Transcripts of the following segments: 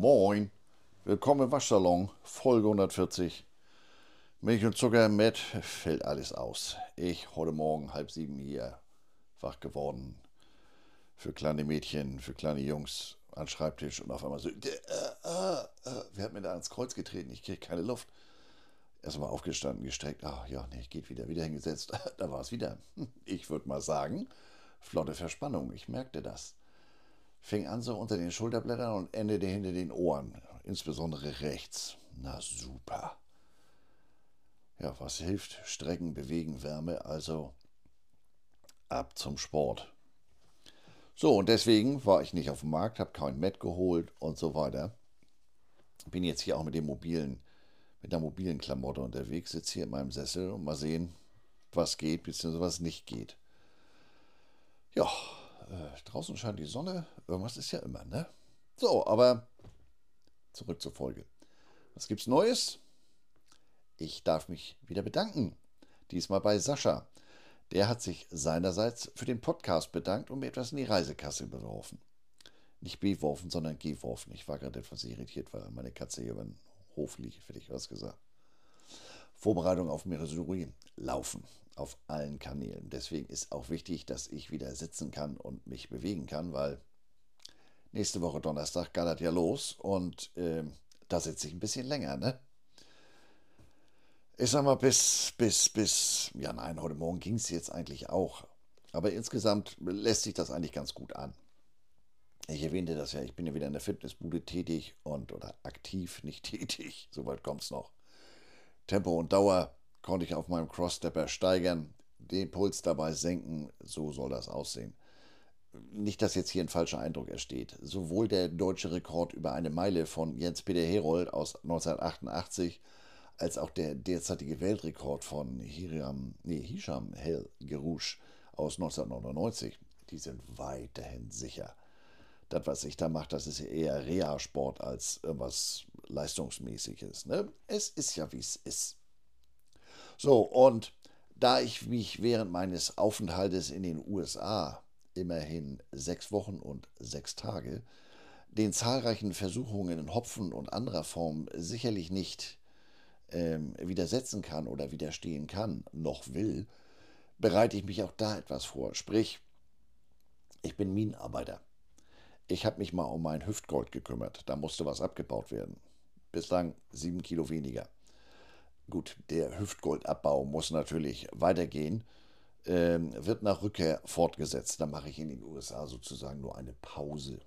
Moin, willkommen im Waschsalon, Folge 140. Milch und Zucker mit, fällt alles aus. Ich heute Morgen halb sieben hier wach geworden. Für kleine Mädchen, für kleine Jungs an Schreibtisch und auf einmal so, äh, äh, äh, wer hat mir da ans Kreuz getreten? Ich kriege keine Luft. Erstmal aufgestanden, gestreckt, ach ja, nee, geht wieder, wieder hingesetzt. da war es wieder. Ich würde mal sagen, flotte Verspannung, ich merkte das fing an so unter den Schulterblättern und endete hinter den Ohren, insbesondere rechts. Na super. Ja, was hilft? Strecken, bewegen, Wärme, also ab zum Sport. So, und deswegen war ich nicht auf dem Markt, habe kein Met geholt und so weiter. Bin jetzt hier auch mit dem mobilen, mit der mobilen Klamotte unterwegs, sitze hier in meinem Sessel und mal sehen, was geht, bzw. was nicht geht. Ja, äh, draußen scheint die Sonne. Irgendwas ist ja immer, ne? So, aber zurück zur Folge. Was gibt's Neues? Ich darf mich wieder bedanken. Diesmal bei Sascha. Der hat sich seinerseits für den Podcast bedankt und mir etwas in die Reisekasse beworfen. Nicht beworfen, sondern geworfen. Ich war gerade etwas irritiert, weil meine Katze hier über den Hof liegt, hätte ich was gesagt. Vorbereitung auf Missouri laufen auf allen Kanälen. Deswegen ist auch wichtig, dass ich wieder sitzen kann und mich bewegen kann, weil nächste Woche Donnerstag gallert ja los und äh, da sitze ich ein bisschen länger, ne? Ich sag mal, bis, bis, bis, ja nein, heute Morgen ging es jetzt eigentlich auch. Aber insgesamt lässt sich das eigentlich ganz gut an. Ich erwähnte das ja, ich bin ja wieder in der Fitnessbude tätig und oder aktiv, nicht tätig, soweit kommt es noch. Tempo und Dauer konnte ich auf meinem Crossstepper steigern, den Puls dabei senken, so soll das aussehen. Nicht, dass jetzt hier ein falscher Eindruck entsteht. Sowohl der deutsche Rekord über eine Meile von Jens-Peter Herold aus 1988 als auch der derzeitige Weltrekord von Hiram, nee, Hisham Hel Gerouche aus 1999, die sind weiterhin sicher. Das, was ich da mache, das ist eher Reha-Sport als irgendwas Leistungsmäßiges. Ne? Es ist ja, wie es ist. So, und da ich mich während meines Aufenthaltes in den USA, immerhin sechs Wochen und sechs Tage, den zahlreichen Versuchungen in Hopfen und anderer Form sicherlich nicht ähm, widersetzen kann oder widerstehen kann, noch will, bereite ich mich auch da etwas vor. Sprich, ich bin Minenarbeiter. Ich habe mich mal um mein Hüftgold gekümmert. Da musste was abgebaut werden. Bislang sieben Kilo weniger. Gut, der Hüftgoldabbau muss natürlich weitergehen, ähm, wird nach Rückkehr fortgesetzt. Da mache ich in den USA sozusagen nur eine Pause.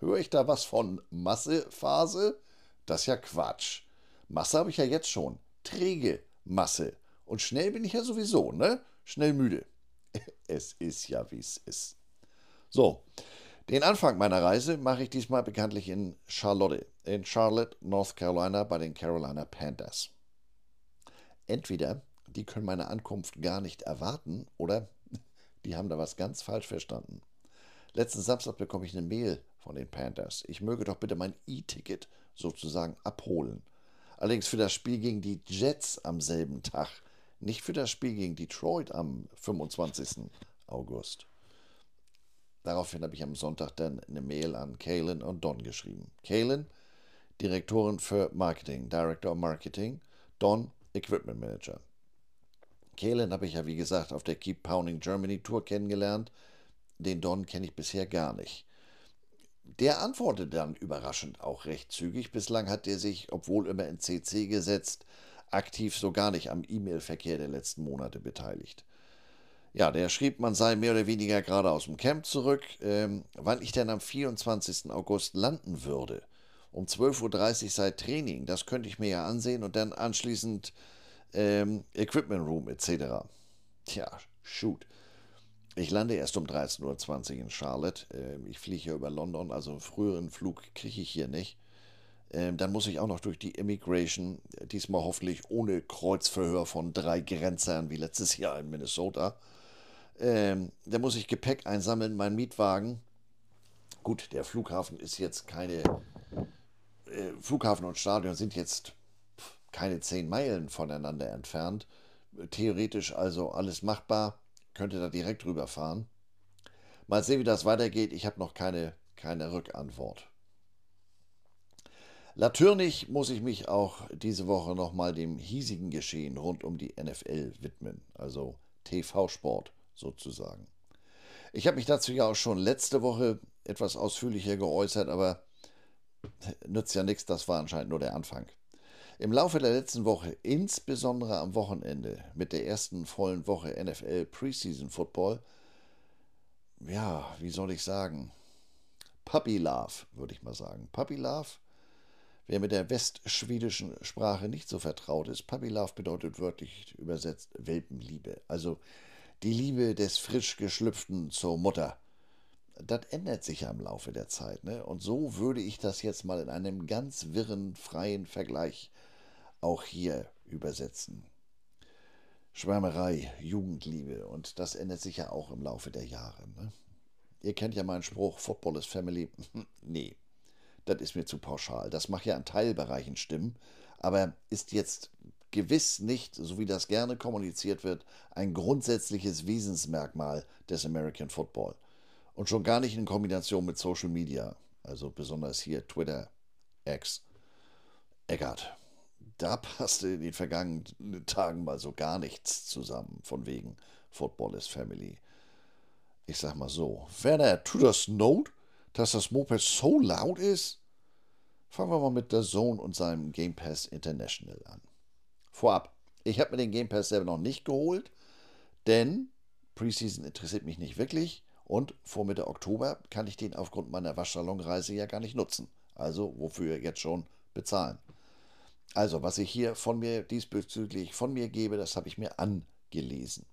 Höre ich da was von Massephase? Das ist ja Quatsch. Masse habe ich ja jetzt schon. Träge Masse. Und schnell bin ich ja sowieso, ne? Schnell müde. Es ist ja, wie es ist. So, den Anfang meiner Reise mache ich diesmal bekanntlich in Charlotte, in Charlotte, North Carolina bei den Carolina Panthers. Entweder die können meine Ankunft gar nicht erwarten oder die haben da was ganz falsch verstanden. Letzten Samstag bekomme ich eine Mail von den Panthers. Ich möge doch bitte mein E-Ticket sozusagen abholen. Allerdings für das Spiel gegen die Jets am selben Tag, nicht für das Spiel gegen Detroit am 25. August. Daraufhin habe ich am Sonntag dann eine Mail an Kalen und Don geschrieben. Kalen, Direktorin für Marketing, Director of Marketing, Don, Equipment Manager. Kalen habe ich ja wie gesagt auf der Keep Pounding Germany Tour kennengelernt. Den Don kenne ich bisher gar nicht. Der antwortete dann überraschend auch recht zügig. Bislang hat er sich, obwohl immer in CC gesetzt, aktiv so gar nicht am E-Mail-Verkehr der letzten Monate beteiligt. Ja, der schrieb, man sei mehr oder weniger gerade aus dem Camp zurück, ähm, wann ich denn am 24. August landen würde. Um 12.30 Uhr sei Training, das könnte ich mir ja ansehen und dann anschließend ähm, Equipment Room etc. Tja, shoot. Ich lande erst um 13.20 Uhr in Charlotte. Ähm, ich fliege ja über London, also einen früheren Flug kriege ich hier nicht. Ähm, dann muss ich auch noch durch die Immigration, diesmal hoffentlich ohne Kreuzverhör von drei Grenzern wie letztes Jahr in Minnesota. Ähm, da muss ich Gepäck einsammeln, mein Mietwagen. Gut, der Flughafen ist jetzt keine. Äh, Flughafen und Stadion sind jetzt keine zehn Meilen voneinander entfernt. Theoretisch also alles machbar. Könnte da direkt rüberfahren. Mal sehen, wie das weitergeht. Ich habe noch keine, keine Rückantwort. Natürlich muss ich mich auch diese Woche nochmal dem hiesigen Geschehen rund um die NFL widmen, also TV-Sport sozusagen. Ich habe mich dazu ja auch schon letzte Woche etwas ausführlicher geäußert, aber nützt ja nichts, das war anscheinend nur der Anfang. Im Laufe der letzten Woche, insbesondere am Wochenende mit der ersten vollen Woche NFL Preseason Football, ja, wie soll ich sagen, Puppy Love, würde ich mal sagen. Puppy Love, wer mit der westschwedischen Sprache nicht so vertraut ist, Puppy Love bedeutet wörtlich übersetzt Welpenliebe. Also die Liebe des frisch geschlüpften zur Mutter. Das ändert sich ja im Laufe der Zeit. Ne? Und so würde ich das jetzt mal in einem ganz wirren, freien Vergleich auch hier übersetzen. Schwärmerei, Jugendliebe und das ändert sich ja auch im Laufe der Jahre. Ne? Ihr kennt ja meinen Spruch, Football is Family. nee, das ist mir zu pauschal. Das mag ja an Teilbereichen stimmen, aber ist jetzt gewiss nicht, so wie das gerne kommuniziert wird, ein grundsätzliches Wesensmerkmal des American Football. Und schon gar nicht in Kombination mit Social Media, also besonders hier Twitter, X. Eckart, da passte in den vergangenen Tagen mal so gar nichts zusammen, von wegen Football is Family. Ich sag mal so, Werner, tut das Not, dass das Moped so laut ist? Fangen wir mal mit der Zone und seinem Game Pass International an. Vorab, ich habe mir den Game Pass selber noch nicht geholt, denn Preseason interessiert mich nicht wirklich und vor Mitte Oktober kann ich den aufgrund meiner Waschsalonreise ja gar nicht nutzen. Also wofür jetzt schon bezahlen. Also, was ich hier von mir diesbezüglich von mir gebe, das habe ich mir angelesen.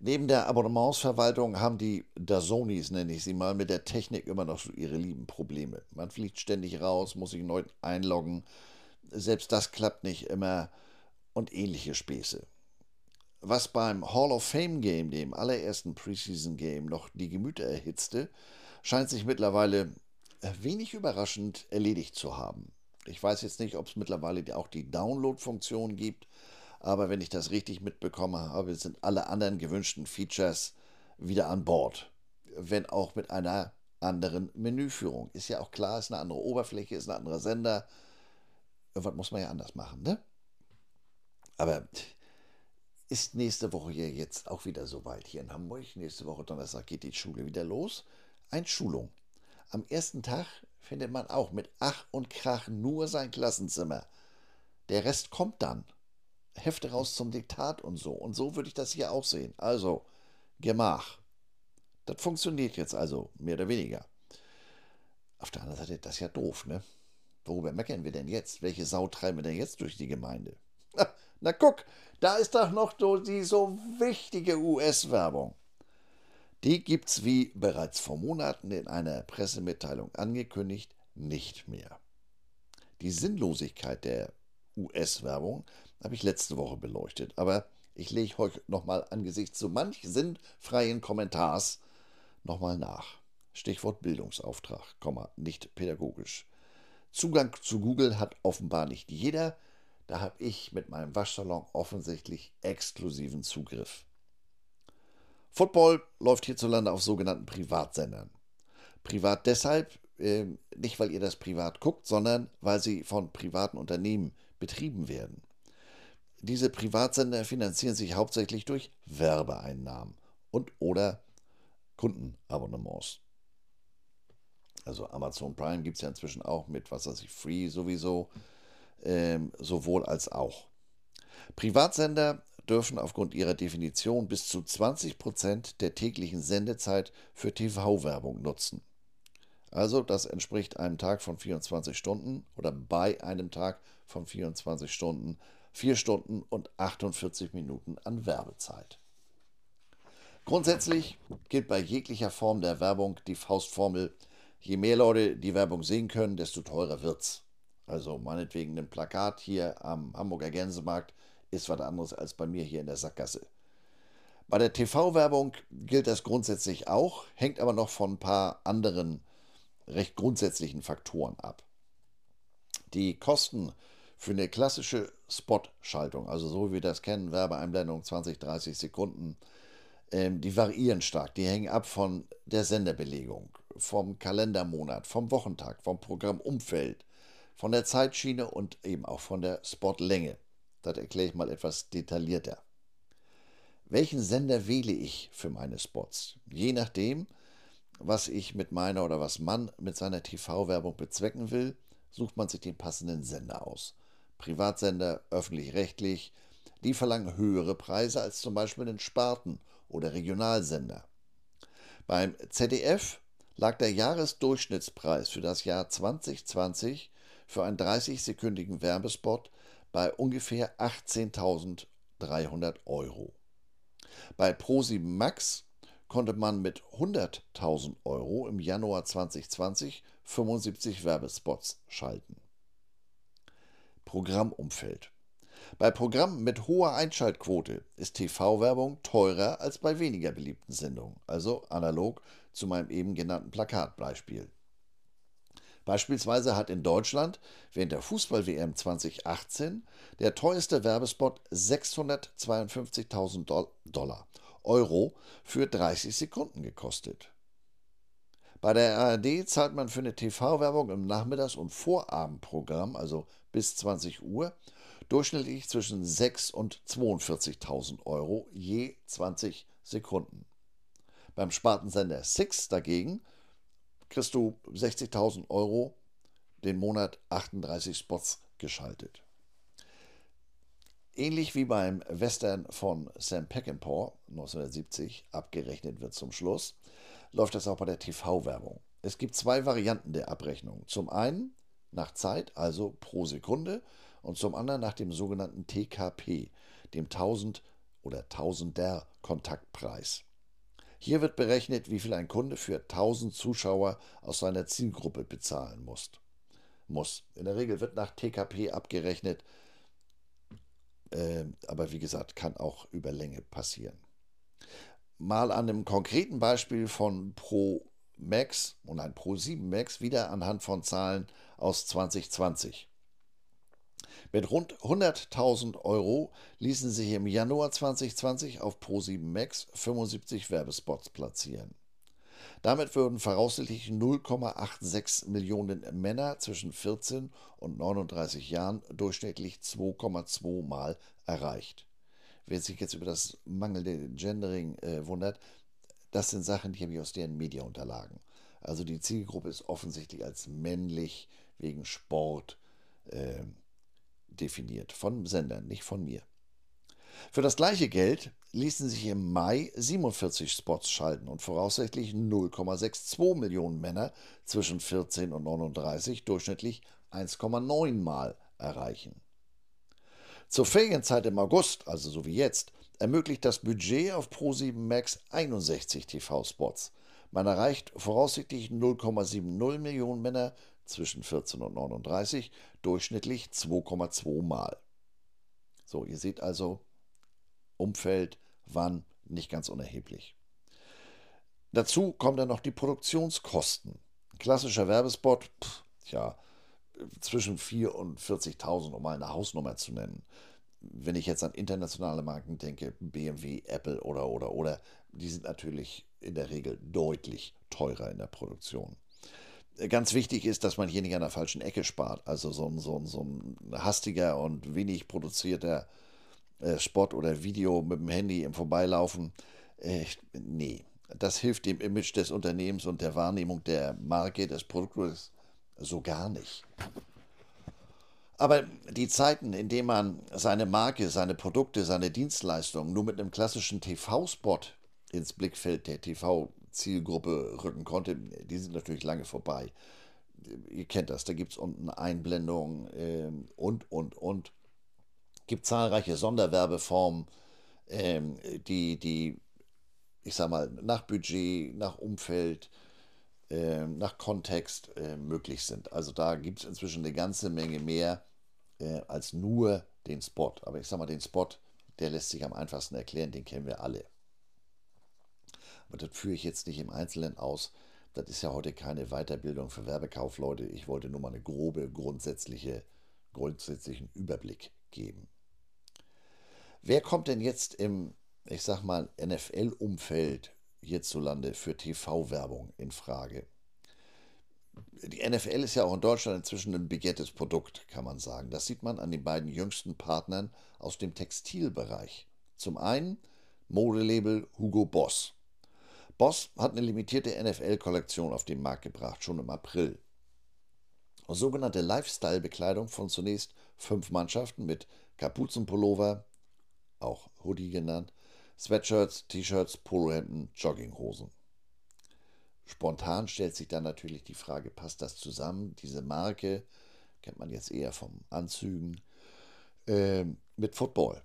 Neben der Abonnementsverwaltung haben die Dazonis, nenne ich sie mal, mit der Technik immer noch so ihre lieben Probleme. Man fliegt ständig raus, muss sich neu einloggen, selbst das klappt nicht immer und ähnliche Späße. Was beim Hall of Fame Game, dem allerersten Preseason Game, noch die Gemüter erhitzte, scheint sich mittlerweile wenig überraschend erledigt zu haben. Ich weiß jetzt nicht, ob es mittlerweile auch die Download-Funktion gibt, aber wenn ich das richtig mitbekommen habe, sind alle anderen gewünschten Features wieder an Bord. Wenn auch mit einer anderen Menüführung. Ist ja auch klar, ist eine andere Oberfläche, ist ein anderer Sender, Irgendwas muss man ja anders machen, ne? Aber ist nächste Woche hier jetzt auch wieder soweit hier in Hamburg. Nächste Woche Donnerstag geht die Schule wieder los. Ein Schulung. Am ersten Tag findet man auch mit Ach und Krach nur sein Klassenzimmer. Der Rest kommt dann. Hefte raus zum Diktat und so. Und so würde ich das hier auch sehen. Also, Gemach. Das funktioniert jetzt also, mehr oder weniger. Auf der anderen Seite, das ist ja doof, ne? Worüber meckern wir denn jetzt? Welche Sau treiben wir denn jetzt durch die Gemeinde? Na, na guck, da ist doch noch die so wichtige US-Werbung. Die gibt's wie bereits vor Monaten in einer Pressemitteilung angekündigt nicht mehr. Die Sinnlosigkeit der US-Werbung habe ich letzte Woche beleuchtet, aber ich lege euch nochmal angesichts so manch sinnfreien Kommentars nochmal nach. Stichwort Bildungsauftrag, nicht pädagogisch. Zugang zu Google hat offenbar nicht jeder. Da habe ich mit meinem Waschsalon offensichtlich exklusiven Zugriff. Football läuft hierzulande auf sogenannten Privatsendern. Privat deshalb, äh, nicht weil ihr das privat guckt, sondern weil sie von privaten Unternehmen betrieben werden. Diese Privatsender finanzieren sich hauptsächlich durch Werbeeinnahmen und oder Kundenabonnements. Also Amazon Prime gibt es ja inzwischen auch mit, was weiß ich, Free sowieso, ähm, sowohl als auch. Privatsender dürfen aufgrund ihrer Definition bis zu 20% der täglichen Sendezeit für TV-Werbung nutzen. Also das entspricht einem Tag von 24 Stunden oder bei einem Tag von 24 Stunden 4 Stunden und 48 Minuten an Werbezeit. Grundsätzlich gilt bei jeglicher Form der Werbung die Faustformel je mehr Leute die Werbung sehen können, desto teurer wird's. Also meinetwegen ein Plakat hier am Hamburger Gänsemarkt ist was anderes als bei mir hier in der Sackgasse. Bei der TV-Werbung gilt das grundsätzlich auch, hängt aber noch von ein paar anderen recht grundsätzlichen Faktoren ab. Die Kosten für eine klassische Spot-Schaltung, also so wie wir das kennen, Werbeeinblendung 20, 30 Sekunden, ähm, die variieren stark. Die hängen ab von der Senderbelegung, vom Kalendermonat, vom Wochentag, vom Programmumfeld, von der Zeitschiene und eben auch von der Spotlänge. Das erkläre ich mal etwas detaillierter. Welchen Sender wähle ich für meine Spots? Je nachdem, was ich mit meiner oder was man mit seiner TV-Werbung bezwecken will, sucht man sich den passenden Sender aus. Privatsender, öffentlich-rechtlich, die verlangen höhere Preise als zum Beispiel den Sparten- oder Regionalsender. Beim ZDF lag der Jahresdurchschnittspreis für das Jahr 2020 für einen 30-sekündigen Werbespot bei ungefähr 18.300 Euro. Bei ProSieben Max konnte man mit 100.000 Euro im Januar 2020 75 Werbespots schalten. Programmumfeld. Bei Programmen mit hoher Einschaltquote ist TV-Werbung teurer als bei weniger beliebten Sendungen, also analog zu meinem eben genannten Plakatbeispiel. Beispielsweise hat in Deutschland während der Fußball-WM 2018 der teuerste Werbespot 652.000 Dollar Euro für 30 Sekunden gekostet. Bei der ARD zahlt man für eine TV-Werbung im Nachmittags- und Vorabendprogramm, also bis 20 Uhr, durchschnittlich zwischen 6.000 und 42.000 Euro je 20 Sekunden. Beim Spartensender Six dagegen kriegst du 60.000 Euro den Monat 38 Spots geschaltet. Ähnlich wie beim Western von Sam Peckinpah 1970 abgerechnet wird zum Schluss, läuft das auch bei der TV-Werbung. Es gibt zwei Varianten der Abrechnung. Zum einen nach Zeit, also pro Sekunde, und zum anderen nach dem sogenannten TKP, dem 1000 oder Tausender Kontaktpreis. Hier wird berechnet, wie viel ein Kunde für 1000 Zuschauer aus seiner Zielgruppe bezahlen muss. muss. In der Regel wird nach TKP abgerechnet, äh, aber wie gesagt, kann auch über Länge passieren. Mal an einem konkreten Beispiel von Pro Max und ein Pro 7 Max wieder anhand von Zahlen aus 2020. Mit rund 100.000 Euro ließen sich im Januar 2020 auf Pro7 Max 75 Werbespots platzieren. Damit würden voraussichtlich 0,86 Millionen Männer zwischen 14 und 39 Jahren durchschnittlich 2,2 Mal erreicht. Wer sich jetzt über das mangelnde Gendering äh, wundert, das sind Sachen, die habe ich aus deren Mediaunterlagen. Also die Zielgruppe ist offensichtlich als männlich wegen Sport, definiert, von Sendern, nicht von mir. Für das gleiche Geld ließen sich im Mai 47 Spots schalten und voraussichtlich 0,62 Millionen Männer zwischen 14 und 39 durchschnittlich 1,9 Mal erreichen. Zur Ferienzeit im August, also so wie jetzt, ermöglicht das Budget auf Pro7 Max 61 TV-Spots. Man erreicht voraussichtlich 0,70 Millionen Männer zwischen 14 und 39, durchschnittlich 2,2 Mal. So, ihr seht also, Umfeld, wann, nicht ganz unerheblich. Dazu kommen dann noch die Produktionskosten. klassischer Werbespot, pff, tja, zwischen 4.000 und 40.000, um mal eine Hausnummer zu nennen. Wenn ich jetzt an internationale Marken denke, BMW, Apple oder, oder, oder, die sind natürlich in der Regel deutlich teurer in der Produktion ganz wichtig ist, dass man hier nicht an der falschen Ecke spart. Also so ein, so ein, so ein hastiger und wenig produzierter äh, Spot oder Video mit dem Handy im Vorbeilaufen. Äh, nee, das hilft dem Image des Unternehmens und der Wahrnehmung der Marke, des Produktes so gar nicht. Aber die Zeiten, in denen man seine Marke, seine Produkte, seine Dienstleistungen nur mit einem klassischen TV-Spot ins Blickfeld der TV Zielgruppe rücken konnte, die sind natürlich lange vorbei. Ihr kennt das, da gibt es unten Einblendungen ähm, und, und, und. gibt zahlreiche Sonderwerbeformen, ähm, die, die, ich sag mal, nach Budget, nach Umfeld, äh, nach Kontext äh, möglich sind. Also da gibt es inzwischen eine ganze Menge mehr äh, als nur den Spot. Aber ich sag mal, den Spot, der lässt sich am einfachsten erklären, den kennen wir alle. Aber das führe ich jetzt nicht im Einzelnen aus. Das ist ja heute keine Weiterbildung für Werbekaufleute. Ich wollte nur mal eine grobe, grundsätzliche, grundsätzlichen Überblick geben. Wer kommt denn jetzt im, ich sag mal, NFL-Umfeld hierzulande für TV-Werbung in Frage? die NFL ist ja auch in Deutschland inzwischen ein begehrtes Produkt, kann man sagen. Das sieht man an den beiden jüngsten Partnern aus dem Textilbereich. Zum einen Modelabel Hugo Boss. Boss hat eine limitierte NFL-Kollektion auf den Markt gebracht, schon im April. Sogenannte Lifestyle-Bekleidung von zunächst fünf Mannschaften mit Kapuzenpullover, auch Hoodie genannt, Sweatshirts, T-Shirts, Polohemden, Jogginghosen. Spontan stellt sich dann natürlich die Frage, passt das zusammen? Diese Marke, kennt man jetzt eher vom Anzügen, äh, mit Football.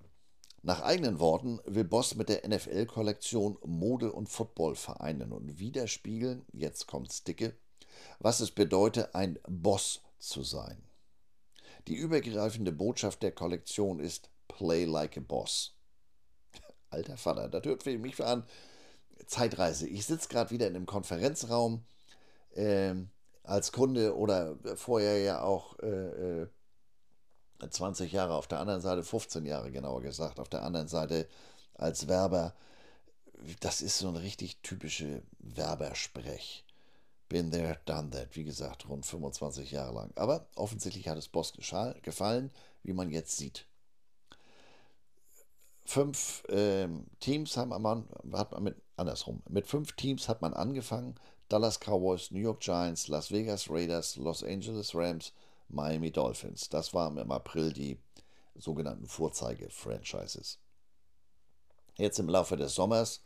Nach eigenen Worten will Boss mit der NFL-Kollektion Mode und Football vereinen und widerspiegeln, jetzt kommt's dicke, was es bedeutet, ein Boss zu sein. Die übergreifende Botschaft der Kollektion ist Play like a Boss. Alter Vater, das hört für mich an Zeitreise. Ich sitze gerade wieder in einem Konferenzraum äh, als Kunde oder vorher ja auch äh, 20 äh, Jahre auf der anderen Seite, 15 Jahre genauer gesagt, auf der anderen Seite als Werber. Das ist so ein richtig typische Werbersprech. Been there, done that. Wie gesagt, rund 25 Jahre lang. Aber offensichtlich hat es Boss gefallen, wie man jetzt sieht. Fünf ähm, Teams haben man, hat man mit, andersrum, mit fünf Teams hat man angefangen. Dallas Cowboys, New York Giants, Las Vegas Raiders, Los Angeles Rams, Miami Dolphins. Das waren im April die sogenannten Vorzeige-Franchises. Jetzt im Laufe des Sommers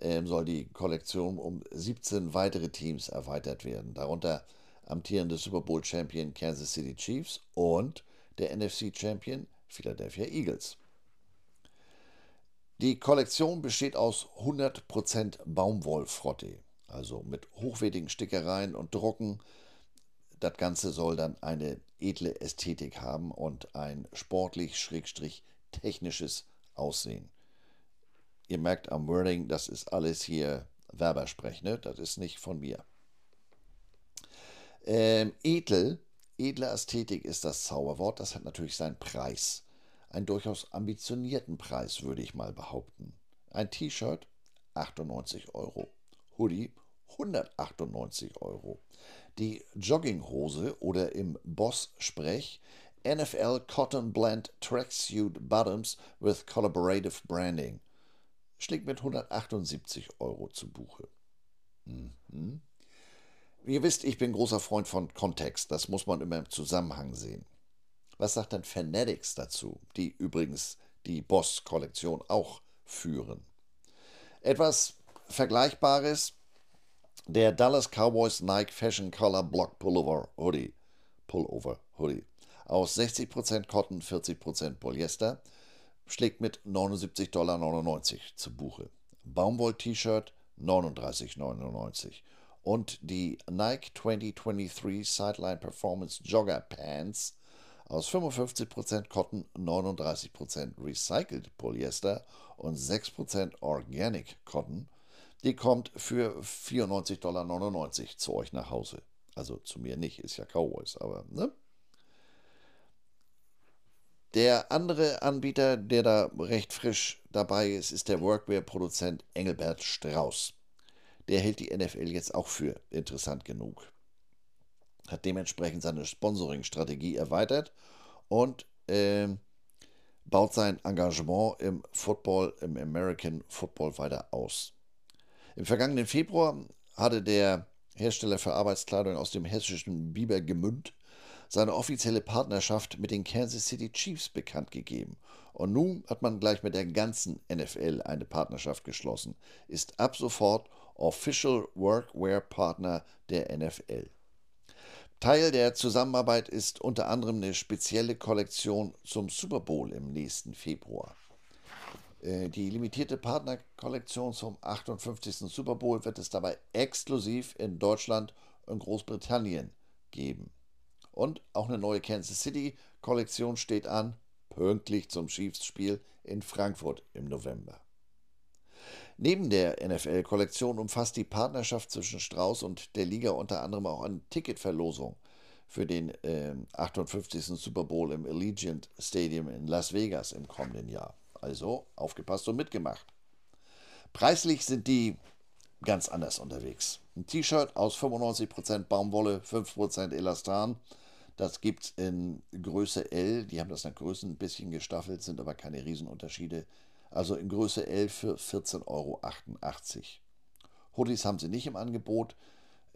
ähm, soll die Kollektion um 17 weitere Teams erweitert werden, darunter amtierende Super Bowl Champion Kansas City Chiefs und der NFC Champion Philadelphia Eagles. Die Kollektion besteht aus 100% Baumwollfrotte, also mit hochwertigen Stickereien und Drucken. Das Ganze soll dann eine edle Ästhetik haben und ein sportlich-technisches Aussehen. Ihr merkt am Wording, das ist alles hier Werbersprech, ne? Das ist nicht von mir. Ähm, edel, edle Ästhetik ist das Zauberwort, das hat natürlich seinen Preis. Einen durchaus ambitionierten Preis, würde ich mal behaupten. Ein T-Shirt 98 Euro, Hoodie 198 Euro. Die Jogginghose oder im Boss-Sprech NFL Cotton Blend Tracksuit Bottoms with Collaborative Branding schlägt mit 178 Euro zu Buche. Mhm. Ihr wisst, ich bin großer Freund von Kontext. Das muss man immer im Zusammenhang sehen. Was sagt denn Fanatics dazu, die übrigens die Boss-Kollektion auch führen? Etwas Vergleichbares, der Dallas Cowboys Nike Fashion Color Block Pullover Hoodie. Pullover Hoodie. Aus 60% Cotton, 40% Polyester schlägt mit 79,99 Dollar zu Buche. Baumwoll-T-Shirt 39,99 und die Nike 2023 Sideline Performance Jogger Pants aus 55% Cotton, 39% Recycled Polyester und 6% Organic Cotton. Die kommt für 94,99 Dollar zu euch nach Hause. Also zu mir nicht, ist ja Cowboys, aber ne? Der andere Anbieter, der da recht frisch dabei ist, ist der Workwear-Produzent Engelbert Strauß. Der hält die NFL jetzt auch für interessant genug. Hat dementsprechend seine Sponsoring-Strategie erweitert und äh, baut sein Engagement im Football, im American Football weiter aus. Im vergangenen Februar hatte der Hersteller für Arbeitskleidung aus dem hessischen Bibergemünd seine offizielle Partnerschaft mit den Kansas City Chiefs bekannt gegeben. Und nun hat man gleich mit der ganzen NFL eine Partnerschaft geschlossen, ist ab sofort Official Workwear Partner der NFL. Teil der Zusammenarbeit ist unter anderem eine spezielle Kollektion zum Super Bowl im nächsten Februar. Äh, die limitierte Partnerkollektion zum 58. Super Bowl wird es dabei exklusiv in Deutschland und Großbritannien geben. Und auch eine neue Kansas City-Kollektion steht an, pünktlich zum Chiefs-Spiel in Frankfurt im November. Neben der NFL-Kollektion umfasst die Partnerschaft zwischen Strauß und der Liga unter anderem auch eine Ticketverlosung für den äh, 58. Super Bowl im Allegiant Stadium in Las Vegas im kommenden Jahr. Also aufgepasst und mitgemacht. Preislich sind die ganz anders unterwegs. Ein T-Shirt aus 95% Baumwolle, 5% Elastan. Das gibt es in Größe L. Die haben das nach Größen ein bisschen gestaffelt, sind aber keine Riesenunterschiede. Also in Größe L für 14,88 Euro. Hoodies haben sie nicht im Angebot.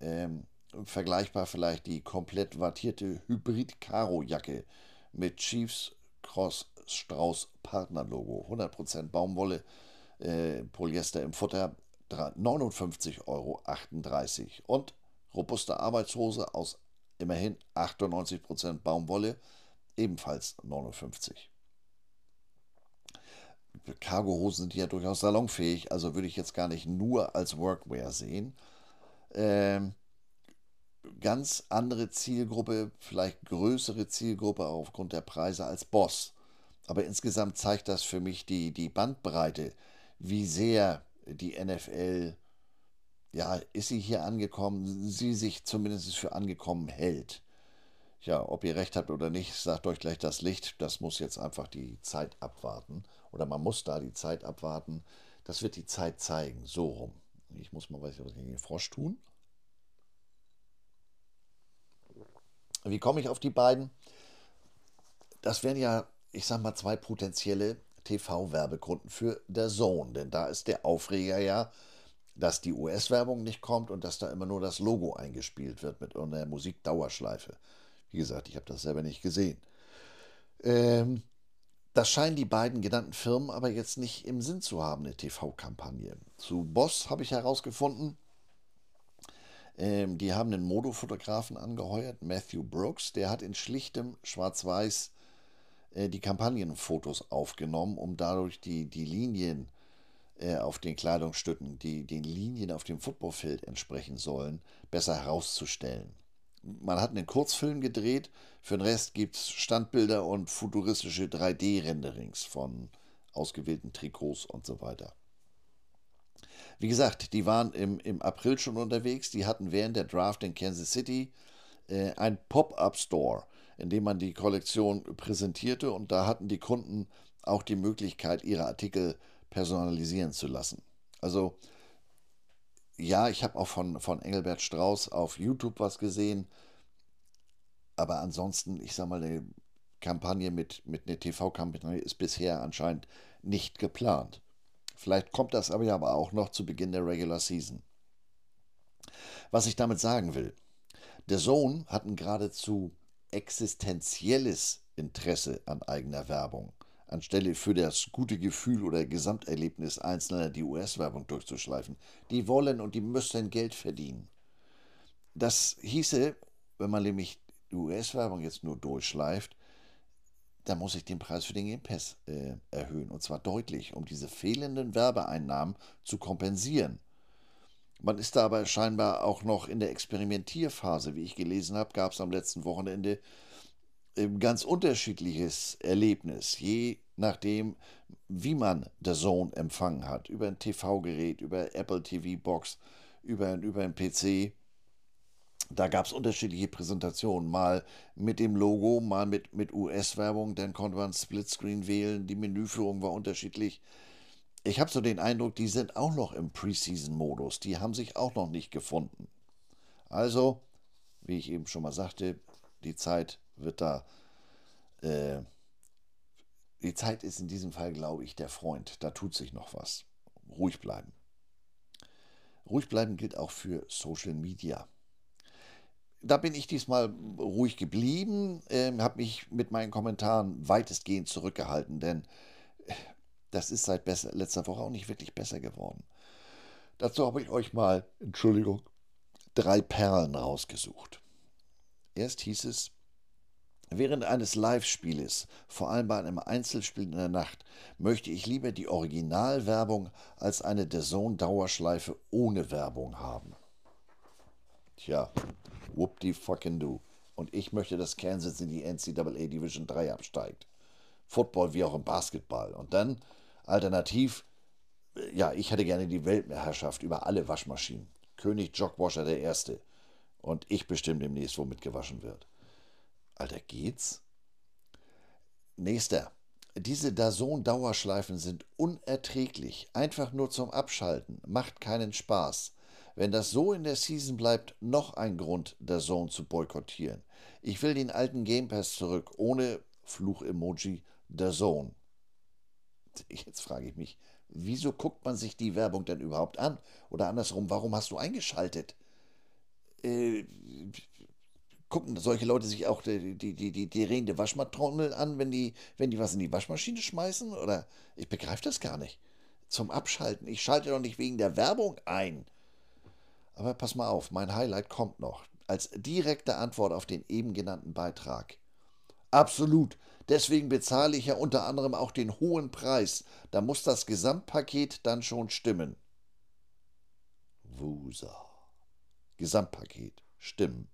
Ähm, vergleichbar vielleicht die komplett wattierte Hybrid-Karo-Jacke mit Chiefs Cross Strauß Partner-Logo. 100% Baumwolle, äh, Polyester im Futter, 59,38 Euro. Und robuste Arbeitshose aus immerhin 98% Baumwolle, ebenfalls 59. Cargohosen sind ja durchaus salonfähig, also würde ich jetzt gar nicht nur als Workwear sehen. Ähm, ganz andere Zielgruppe, vielleicht größere Zielgruppe aufgrund der Preise als Boss. Aber insgesamt zeigt das für mich die, die Bandbreite, wie sehr die NFL, ja, ist sie hier angekommen, sie sich zumindest für angekommen hält. Ja, ob ihr recht habt oder nicht, sagt euch gleich das Licht. Das muss jetzt einfach die Zeit abwarten. Oder man muss da die Zeit abwarten. Das wird die Zeit zeigen. So rum. Ich muss mal was gegen den Frosch tun. Wie komme ich auf die beiden? Das wären ja, ich sag mal, zwei potenzielle TV-Werbekunden für der Zone. Denn da ist der Aufreger ja, dass die US-Werbung nicht kommt und dass da immer nur das Logo eingespielt wird mit einer Musikdauerschleife. Wie gesagt, ich habe das selber nicht gesehen. Ähm, das scheinen die beiden genannten Firmen aber jetzt nicht im Sinn zu haben, eine TV-Kampagne. Zu Boss habe ich herausgefunden, ähm, die haben einen Modofotografen angeheuert, Matthew Brooks, der hat in schlichtem Schwarz-Weiß äh, die Kampagnenfotos aufgenommen, um dadurch die, die Linien äh, auf den Kleidungsstücken, die den Linien auf dem Footballfeld entsprechen sollen, besser herauszustellen. Man hat einen Kurzfilm gedreht, für den Rest gibt es Standbilder und futuristische 3D-Renderings von ausgewählten Trikots und so weiter. Wie gesagt, die waren im, im April schon unterwegs. Die hatten während der Draft in Kansas City äh, ein Pop-up-Store, in dem man die Kollektion präsentierte und da hatten die Kunden auch die Möglichkeit, ihre Artikel personalisieren zu lassen. Also ja, ich habe auch von, von Engelbert Strauß auf YouTube was gesehen, aber ansonsten, ich sag mal, eine Kampagne mit, mit einer TV-Kampagne ist bisher anscheinend nicht geplant. Vielleicht kommt das aber ja aber auch noch zu Beginn der Regular Season. Was ich damit sagen will, der Sohn hat ein geradezu existenzielles Interesse an eigener Werbung, anstelle für das gute Gefühl oder Gesamterlebnis Einzelner die US-Werbung durchzuschleifen. Die wollen und die müssen Geld verdienen. Das hieße, wenn man nämlich die US-Werbung jetzt nur durchschleift, da muss ich den Preis für den Game Pass äh, erhöhen. Und zwar deutlich, um diese fehlenden Werbeeinnahmen zu kompensieren. Man ist da aber scheinbar auch noch in der Experimentierphase. Wie ich gelesen habe, gab es am letzten Wochenende ein ganz unterschiedliches Erlebnis, je nachdem, wie man der Zone empfangen hat. Über ein TV-Gerät, über Apple TV Box, über, über ein PC. Da gab es unterschiedliche Präsentationen, mal mit dem Logo, mal mit, mit US-Werbung, dann konnte man Splitscreen wählen, die Menüführung war unterschiedlich. Ich habe so den Eindruck, die sind auch noch im Preseason-Modus, die haben sich auch noch nicht gefunden. Also, wie ich eben schon mal sagte, die Zeit wird da, äh, die Zeit ist in diesem Fall, glaube ich, der Freund. Da tut sich noch was. Ruhig bleiben. Ruhig bleiben gilt auch für Social Media da bin ich diesmal ruhig geblieben, äh, habe mich mit meinen Kommentaren weitestgehend zurückgehalten, denn das ist seit besser, letzter Woche auch nicht wirklich besser geworden. Dazu habe ich euch mal, Entschuldigung, drei Perlen rausgesucht. Erst hieß es, während eines Live-Spieles, vor allem bei einem Einzelspiel in der Nacht, möchte ich lieber die Originalwerbung als eine der Zone-Dauerschleife ohne Werbung haben. Tja, whoop fucking do. Und ich möchte, dass Kansas in die NCAA Division 3 absteigt. Football wie auch im Basketball. Und dann alternativ, ja, ich hätte gerne die Weltherrschaft über alle Waschmaschinen. König Jogwasher der Erste. Und ich bestimme demnächst, womit gewaschen wird. Alter, geht's? Nächster. Diese Dazon-Dauerschleifen sind unerträglich. Einfach nur zum Abschalten. Macht keinen Spaß. Wenn das so in der Season bleibt, noch ein Grund, der Zone zu boykottieren. Ich will den alten Game Pass zurück, ohne Fluch-Emoji, der Zone. Jetzt frage ich mich, wieso guckt man sich die Werbung denn überhaupt an? Oder andersrum, warum hast du eingeschaltet? Äh, gucken solche Leute sich auch die, die, die, die, die drehende Waschmatrommel an, wenn die, wenn die was in die Waschmaschine schmeißen? Oder ich begreife das gar nicht. Zum Abschalten. Ich schalte doch nicht wegen der Werbung ein. Aber pass mal auf, mein Highlight kommt noch. Als direkte Antwort auf den eben genannten Beitrag. Absolut. Deswegen bezahle ich ja unter anderem auch den hohen Preis. Da muss das Gesamtpaket dann schon stimmen. Wusa. Gesamtpaket. Stimmen.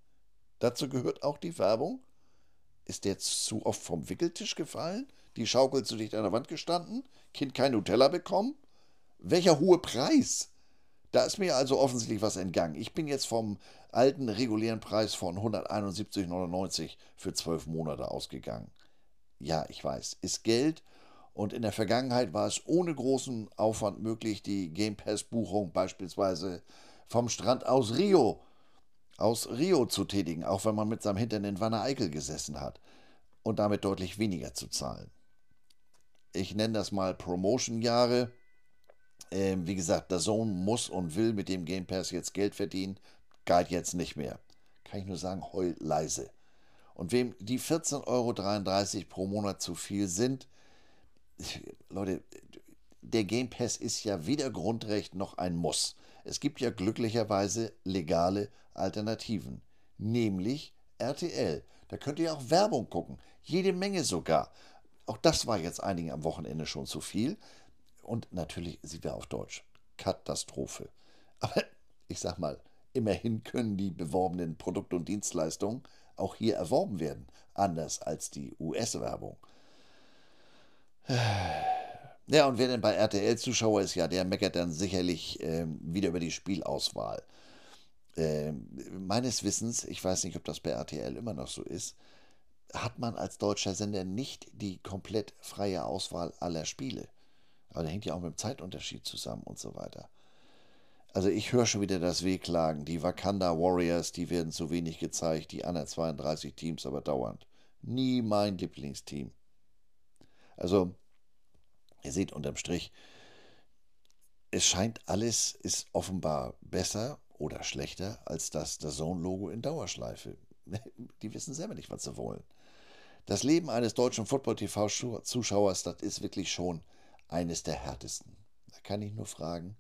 Dazu gehört auch die Werbung. Ist der zu oft vom Wickeltisch gefallen? Die Schaukel zu dicht an der Wand gestanden? Kind kein Nutella bekommen? Welcher hohe Preis? Da ist mir also offensichtlich was entgangen. Ich bin jetzt vom alten regulären Preis von 171,99 für zwölf Monate ausgegangen. Ja, ich weiß, ist Geld und in der Vergangenheit war es ohne großen Aufwand möglich, die Game Pass-Buchung beispielsweise vom Strand aus Rio aus Rio zu tätigen, auch wenn man mit seinem Hintern in Wanne Eickel gesessen hat und damit deutlich weniger zu zahlen. Ich nenne das mal Promotion-Jahre. Ähm, wie gesagt, der Sohn muss und will mit dem Game Pass jetzt Geld verdienen, galt jetzt nicht mehr. Kann ich nur sagen, heul leise. Und wem die 14,33 Euro pro Monat zu viel sind, Leute, der Game Pass ist ja weder Grundrecht noch ein Muss. Es gibt ja glücklicherweise legale Alternativen, nämlich RTL. Da könnt ihr auch Werbung gucken, jede Menge sogar. Auch das war jetzt einigen am Wochenende schon zu viel. Und natürlich, sie wäre auf Deutsch. Katastrophe. Aber ich sag mal, immerhin können die beworbenen Produkte und Dienstleistungen auch hier erworben werden, anders als die US-Werbung. Ja, und wer denn bei RTL-Zuschauer ist, ja, der meckert dann sicherlich ähm, wieder über die Spielauswahl. Ähm, meines Wissens, ich weiß nicht, ob das bei RTL immer noch so ist, hat man als deutscher Sender nicht die komplett freie Auswahl aller Spiele. Aber der hängt ja auch mit dem Zeitunterschied zusammen und so weiter. Also ich höre schon wieder das Wehklagen. Die Wakanda Warriors, die werden zu wenig gezeigt, die anderen 32 Teams aber dauernd. Nie mein Lieblingsteam. Also, ihr seht unterm Strich, es scheint alles ist offenbar besser oder schlechter als das der Zone-Logo in Dauerschleife. Die wissen selber nicht, was sie wollen. Das Leben eines deutschen Football-TV-Zuschauers, das ist wirklich schon eines der härtesten. Da kann ich nur fragen,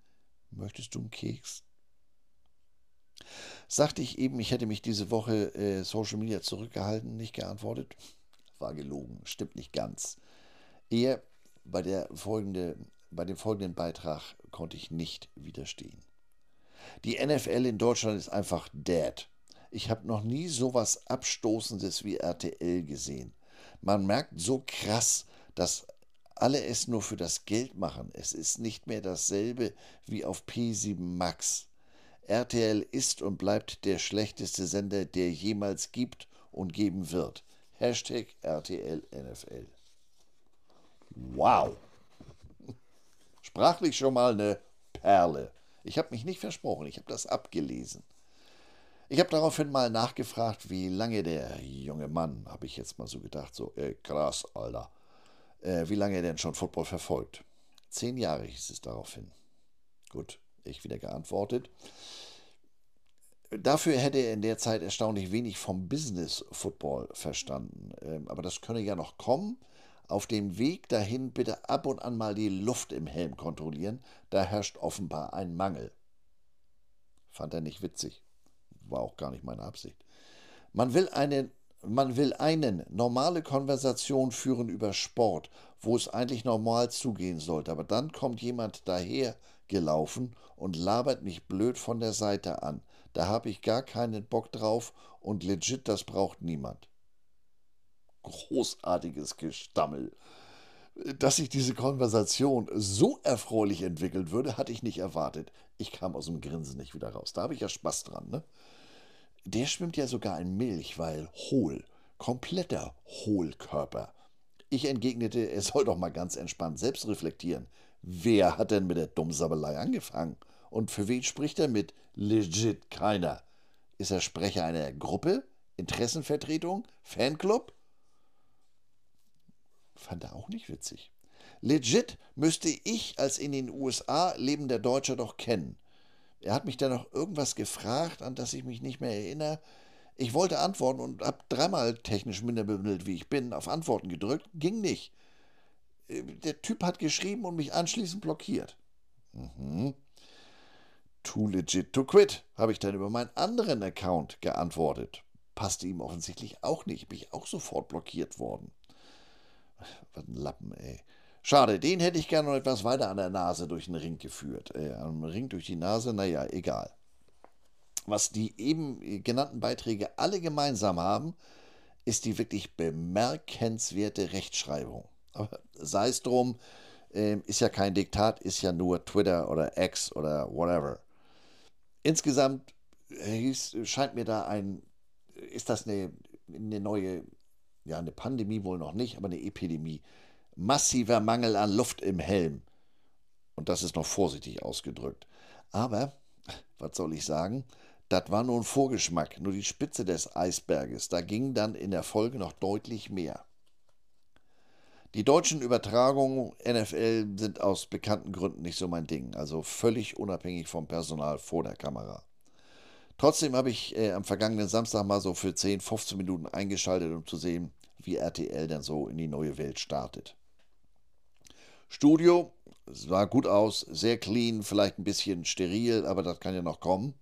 möchtest du einen Keks? Sagte ich eben, ich hätte mich diese Woche äh, Social Media zurückgehalten, nicht geantwortet? War gelogen, stimmt nicht ganz. Eher bei, der folgende, bei dem folgenden Beitrag konnte ich nicht widerstehen. Die NFL in Deutschland ist einfach dead. Ich habe noch nie sowas Abstoßendes wie RTL gesehen. Man merkt so krass, dass alle es nur für das Geld machen. Es ist nicht mehr dasselbe wie auf P7 Max. RTL ist und bleibt der schlechteste Sender, der jemals gibt und geben wird. Hashtag RTL NFL. Wow. Sprachlich schon mal eine Perle. Ich habe mich nicht versprochen, ich habe das abgelesen. Ich habe daraufhin mal nachgefragt, wie lange der junge Mann, habe ich jetzt mal so gedacht, so, äh, krass, Alter, äh, wie lange er denn schon Football verfolgt. Zehn Jahre hieß es daraufhin. Gut, ich wieder geantwortet. Dafür hätte er in der Zeit erstaunlich wenig vom Business Football verstanden. Ähm, aber das könne ja noch kommen. Auf dem Weg dahin bitte ab und an mal die Luft im Helm kontrollieren, da herrscht offenbar ein Mangel. Fand er nicht witzig. War auch gar nicht meine Absicht. Man will eine, man will einen normale Konversation führen über Sport, wo es eigentlich normal zugehen sollte, aber dann kommt jemand daher gelaufen und labert mich blöd von der Seite an. Da habe ich gar keinen Bock drauf und legit, das braucht niemand großartiges Gestammel. Dass sich diese Konversation so erfreulich entwickeln würde, hatte ich nicht erwartet. Ich kam aus dem Grinsen nicht wieder raus. Da habe ich ja Spaß dran, ne? Der schwimmt ja sogar in Milch, weil hohl, kompletter Hohlkörper. Ich entgegnete, er soll doch mal ganz entspannt selbst reflektieren. Wer hat denn mit der Dummsabelei angefangen? Und für wen spricht er mit legit keiner? Ist er Sprecher einer Gruppe? Interessenvertretung? Fanclub? Fand er auch nicht witzig. Legit müsste ich als in den USA lebender Deutscher doch kennen. Er hat mich dann noch irgendwas gefragt, an das ich mich nicht mehr erinnere. Ich wollte antworten und habe dreimal technisch minder bemüht, wie ich bin, auf Antworten gedrückt. Ging nicht. Äh, der Typ hat geschrieben und mich anschließend blockiert. Mhm. Too legit to quit, habe ich dann über meinen anderen Account geantwortet. Passte ihm offensichtlich auch nicht. Bin ich auch sofort blockiert worden. Was ein Lappen, ey. Schade, den hätte ich gerne noch etwas weiter an der Nase durch den Ring geführt. Äh, am Ring durch die Nase, naja, egal. Was die eben genannten Beiträge alle gemeinsam haben, ist die wirklich bemerkenswerte Rechtschreibung. Aber sei es drum, äh, ist ja kein Diktat, ist ja nur Twitter oder X oder whatever. Insgesamt äh, scheint mir da ein, ist das eine, eine neue, ja, eine Pandemie wohl noch nicht, aber eine Epidemie massiver Mangel an Luft im Helm. Und das ist noch vorsichtig ausgedrückt. Aber, was soll ich sagen? Das war nur ein Vorgeschmack, nur die Spitze des Eisberges. Da ging dann in der Folge noch deutlich mehr. Die deutschen Übertragungen NFL sind aus bekannten Gründen nicht so mein Ding, also völlig unabhängig vom Personal vor der Kamera. Trotzdem habe ich äh, am vergangenen Samstag mal so für 10, 15 Minuten eingeschaltet, um zu sehen, wie RTL denn so in die neue Welt startet. Studio sah gut aus, sehr clean, vielleicht ein bisschen steril, aber das kann ja noch kommen.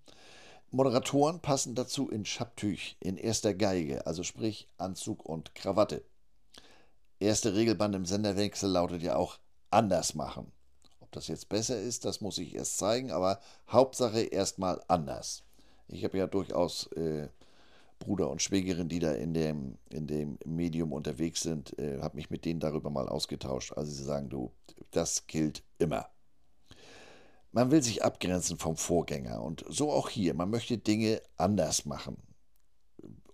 Moderatoren passen dazu in Schapptüch, in erster Geige, also sprich Anzug und Krawatte. Erste Regelband im Senderwechsel lautet ja auch anders machen. Ob das jetzt besser ist, das muss ich erst zeigen, aber Hauptsache erstmal anders. Ich habe ja durchaus äh, Bruder und Schwägerin, die da in dem, in dem Medium unterwegs sind, äh, habe mich mit denen darüber mal ausgetauscht. Also sie sagen, du, das gilt immer. Man will sich abgrenzen vom Vorgänger und so auch hier. Man möchte Dinge anders machen.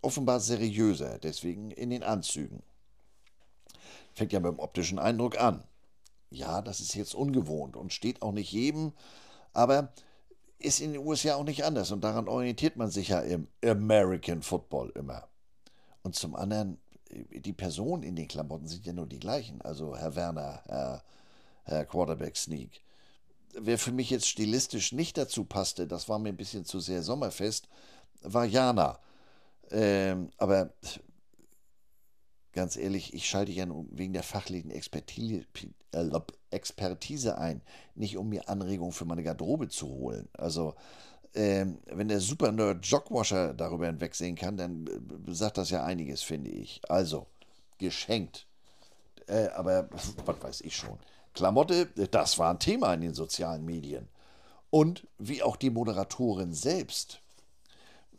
Offenbar seriöser, deswegen in den Anzügen. Fängt ja mit dem optischen Eindruck an. Ja, das ist jetzt ungewohnt und steht auch nicht jedem, aber ist in den USA auch nicht anders und daran orientiert man sich ja im American Football immer. Und zum anderen, die Personen in den Klamotten sind ja nur die gleichen. Also Herr Werner, Herr, Herr Quarterback Sneak. Wer für mich jetzt stilistisch nicht dazu passte, das war mir ein bisschen zu sehr sommerfest, war Jana. Ähm, aber ganz ehrlich, ich schalte ja wegen der fachlichen Expertise, äh, Expertise ein, nicht um mir Anregungen für meine Garderobe zu holen. Also, ähm, wenn der Super-Nerd Jogwasher darüber hinwegsehen kann, dann äh, sagt das ja einiges, finde ich. Also, geschenkt. Äh, aber was weiß ich schon. Klamotte, das war ein Thema in den sozialen Medien. Und wie auch die Moderatorin selbst.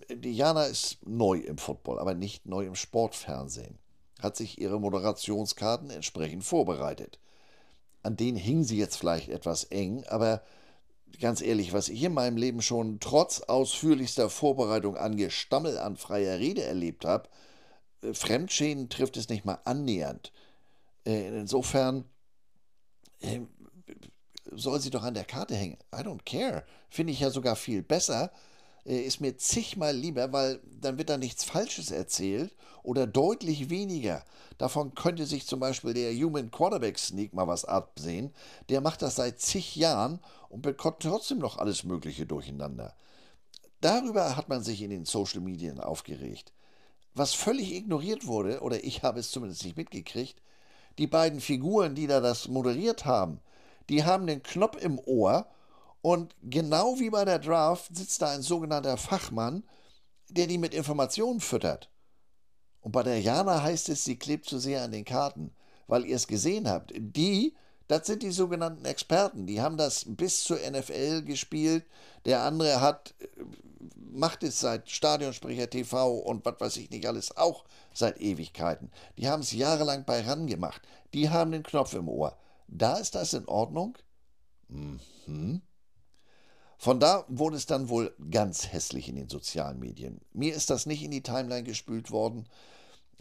Diana ist neu im Football, aber nicht neu im Sportfernsehen hat sich ihre Moderationskarten entsprechend vorbereitet. An denen hing sie jetzt vielleicht etwas eng, aber ganz ehrlich, was ich in meinem Leben schon trotz ausführlichster Vorbereitung an Gestammel an freier Rede erlebt habe, äh, Fremdschäden trifft es nicht mal annähernd. Äh, insofern äh, soll sie doch an der Karte hängen. I don't care. Finde ich ja sogar viel besser, ist mir zigmal lieber, weil dann wird da nichts Falsches erzählt oder deutlich weniger. Davon könnte sich zum Beispiel der Human Quarterback Sneak mal was absehen. Der macht das seit zig Jahren und bekommt trotzdem noch alles Mögliche durcheinander. Darüber hat man sich in den Social Medien aufgeregt. Was völlig ignoriert wurde, oder ich habe es zumindest nicht mitgekriegt, die beiden Figuren, die da das moderiert haben, die haben den Knopf im Ohr und genau wie bei der Draft sitzt da ein sogenannter Fachmann, der die mit Informationen füttert. Und bei der Jana heißt es, sie klebt zu sehr an den Karten, weil ihr es gesehen habt. Die, das sind die sogenannten Experten, die haben das bis zur NFL gespielt. Der andere hat, macht es seit Stadionsprecher TV und was weiß ich nicht alles auch seit Ewigkeiten. Die haben es jahrelang bei RAN gemacht. Die haben den Knopf im Ohr. Da ist das in Ordnung? Mhm. Von da wurde es dann wohl ganz hässlich in den sozialen Medien. Mir ist das nicht in die Timeline gespült worden.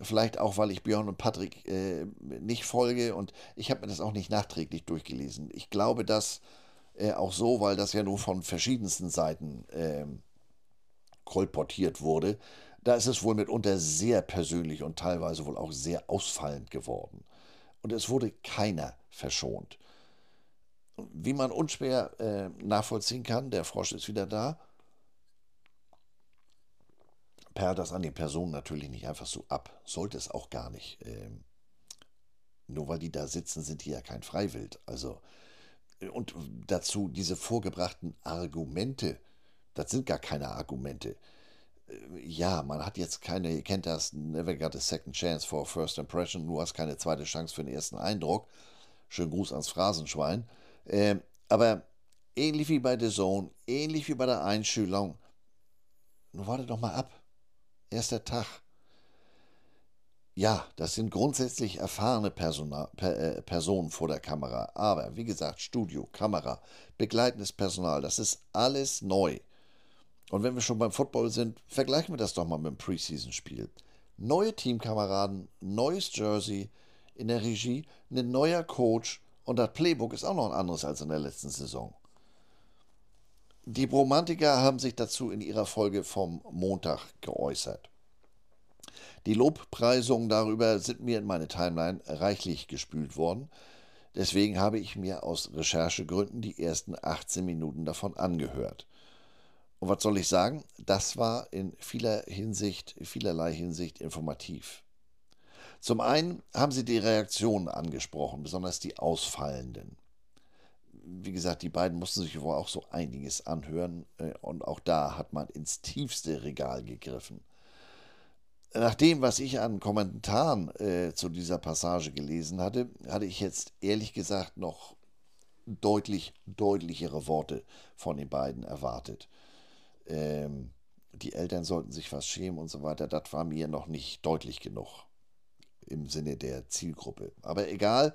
Vielleicht auch, weil ich Björn und Patrick äh, nicht folge und ich habe mir das auch nicht nachträglich durchgelesen. Ich glaube, dass Äh, auch so, weil das ja nur von verschiedensten Seiten äh, kolportiert wurde. Da ist es wohl mitunter sehr persönlich und teilweise wohl auch sehr ausfallend geworden. Und es wurde keiner verschont. Wie man unschwer äh, nachvollziehen kann, der Frosch ist wieder da, perlt das an den Personen natürlich nicht einfach so ab. Sollte es auch gar nicht. Ähm, nur weil die da sitzen, sind die ja kein Freiwild. Also, äh, und dazu diese vorgebrachten Argumente, das sind gar keine Argumente. Äh, ja, man hat jetzt keine, ihr kennt das, never got a second chance for a first impression, du hast keine zweite Chance für den ersten Eindruck. Schönen Gruß ans Phrasenschwein. Ähm, aber ähnlich wie bei The Zone, ähnlich wie bei der Einschulung, nun warte doch mal ab. Erster Tag. Ja, das sind grundsätzlich erfahrene Persona, per, äh, Personen vor der Kamera. Aber wie gesagt, Studio, Kamera, begleitendes Personal, das ist alles neu. Und wenn wir schon beim Football sind, vergleichen wir das doch mal mit dem Preseason-Spiel. Neue Teamkameraden, neues Jersey, in der Regie ein neuer Coach und das Playbook ist auch noch ein anderes als in der letzten Saison. Die Bromantiker haben sich dazu in ihrer Folge vom Montag geäußert. Die Lobpreisungen darüber sind mir in meine Timeline reichlich gespült worden. Deswegen habe ich mir aus Recherchegründen die ersten 18 Minuten davon angehört. Und was soll ich sagen? Das war in vieler Hinsicht, vielerlei Hinsicht informativ. Zum einen haben sie die Reaktionen angesprochen, besonders die ausfallenden wie gesagt, die beiden mussten sich wohl auch so einiges anhören äh, und auch da hat man ins tiefste Regal gegriffen. Nach dem, was ich an Kommentaren äh, zu dieser Passage gelesen hatte, hatte ich jetzt ehrlich gesagt noch deutlich deutlichere Worte von den beiden erwartet. Ähm, die Eltern sollten sich was schämen und so weiter, das war mir noch nicht deutlich genug im Sinne der Zielgruppe. Aber egal,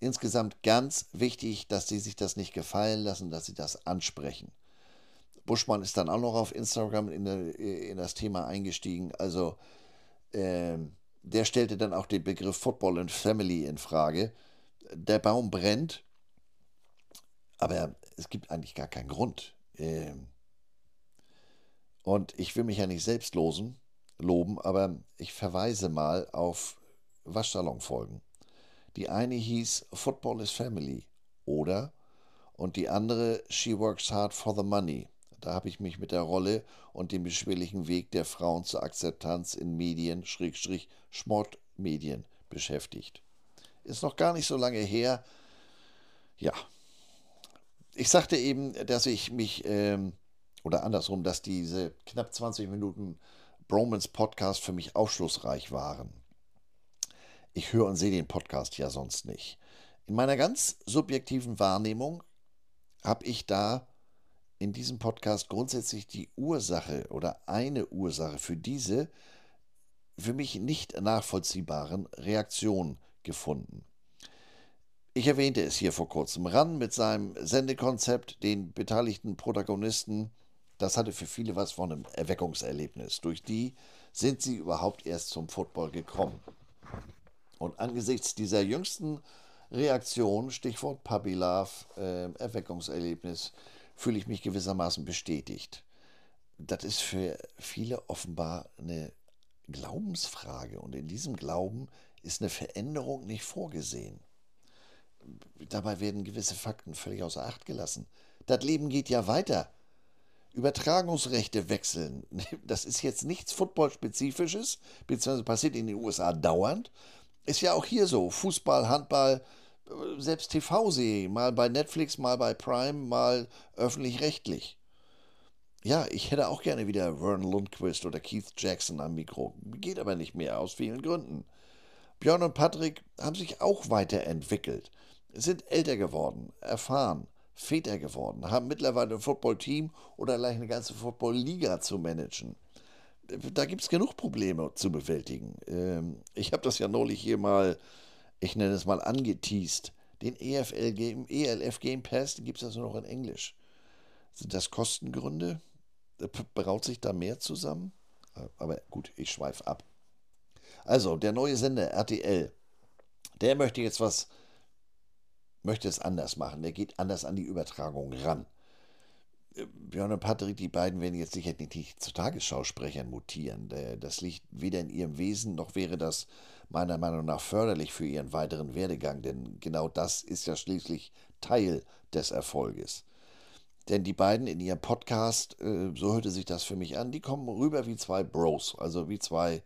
insgesamt ganz wichtig, dass sie sich das nicht gefallen lassen, dass sie das ansprechen. Buschmann ist dann auch noch auf Instagram in, in das Thema eingestiegen. Also äh, der stellte dann auch den Begriff Football and Family in Frage. Der Baum brennt, aber es gibt eigentlich gar keinen Grund. Äh, und ich will mich ja nicht selbst losen, loben, aber ich verweise mal auf Waschsalonfolgen. Die eine hieß Football is Family oder und die andere She Works Hard for the Money. Da habe ich mich mit der Rolle und dem beschwerlichen Weg der Frauen zur Akzeptanz in Medien, Schrägstrich, Schmortmedien beschäftigt. Ist noch gar nicht so lange her. Ja. Ich sagte eben, dass ich mich, ähm, oder andersrum, dass diese knapp 20 Minuten Bromans Podcast für mich aufschlussreich waren. Ich höre und sehe den Podcast ja sonst nicht. In meiner ganz subjektiven Wahrnehmung habe ich da in diesem Podcast grundsätzlich die Ursache oder eine Ursache für diese für mich nicht nachvollziehbaren Reaktionen gefunden. Ich erwähnte es hier vor kurzem. Ran mit seinem Sendekonzept, den beteiligten Protagonisten, das hatte für viele was von einem Erweckungserlebnis. Durch die sind sie überhaupt erst zum Football gekommen. Und angesichts dieser jüngsten Reaktion, Stichwort Puppy Love, äh, Erweckungserlebnis, fühle ich mich gewissermaßen bestätigt. Das ist für viele offenbar eine Glaubensfrage und in diesem Glauben ist eine Veränderung nicht vorgesehen. Dabei werden gewisse Fakten völlig außer Acht gelassen. Das Leben geht ja weiter. Übertragungsrechte wechseln. Das ist jetzt nichts Football-spezifisches, beziehungsweise passiert in den USA dauernd. Ist ja auch hier so. Fußball, Handball, äh, selbst TV-Serie, mal bei Netflix, mal bei Prime, mal öffentlich-rechtlich. Ja, ich hätte auch gerne wieder Vern Lundquist oder Keith Jackson am Mikro. Geht aber nicht mehr, aus vielen Gründen. Björn und Patrick haben sich auch weiterentwickelt, sind älter geworden, erfahren, Väter geworden, haben mittlerweile ein Football-Team oder gleich eine ganze Football-Liga zu managen da gibt es genug Probleme zu bewältigen. Ähm, ich habe das ja neulich hier mal, ich nenne es mal angeteased. Den EFL Game, ELF Game Pass, den gibt es also noch in Englisch. Sind das Kostengründe? Braut sich da mehr zusammen? Äh, aber gut, ich schweife ab. Also, der neue Sender RTL, der möchte jetzt was möchte es anders machen. Der geht anders an die Übertragung ran. Äh, Björn und Patrick, die beiden werden jetzt sicher nicht zu Tagesschausprechern mutieren. Das liegt weder in ihrem Wesen, noch wäre das meiner Meinung nach förderlich für ihren weiteren Werdegang, denn genau das ist ja schließlich Teil des Erfolges. Denn die beiden in ihrem Podcast, äh, so hörte sich das für mich an, die kommen rüber wie zwei Bros, also wie zwei,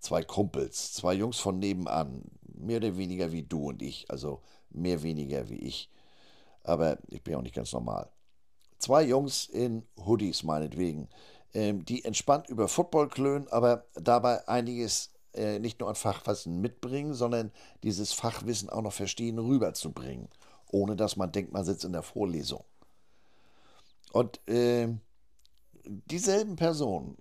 zwei Kumpels, zwei Jungs von nebenan, mehr oder weniger wie du und ich, also mehr weniger wie ich. Aber ich bin auch nicht ganz normal. Zwei Jungs in Hoodies meinetwegen, ähm, die entspannt über Football klönen, aber dabei einiges äh, nicht nur an Fachwissen mitbringen, sondern dieses Fachwissen auch noch verstehen rüberzubringen, ohne dass man denkt, man sitzt in der Vorlesung. Und äh, dieselben Personen,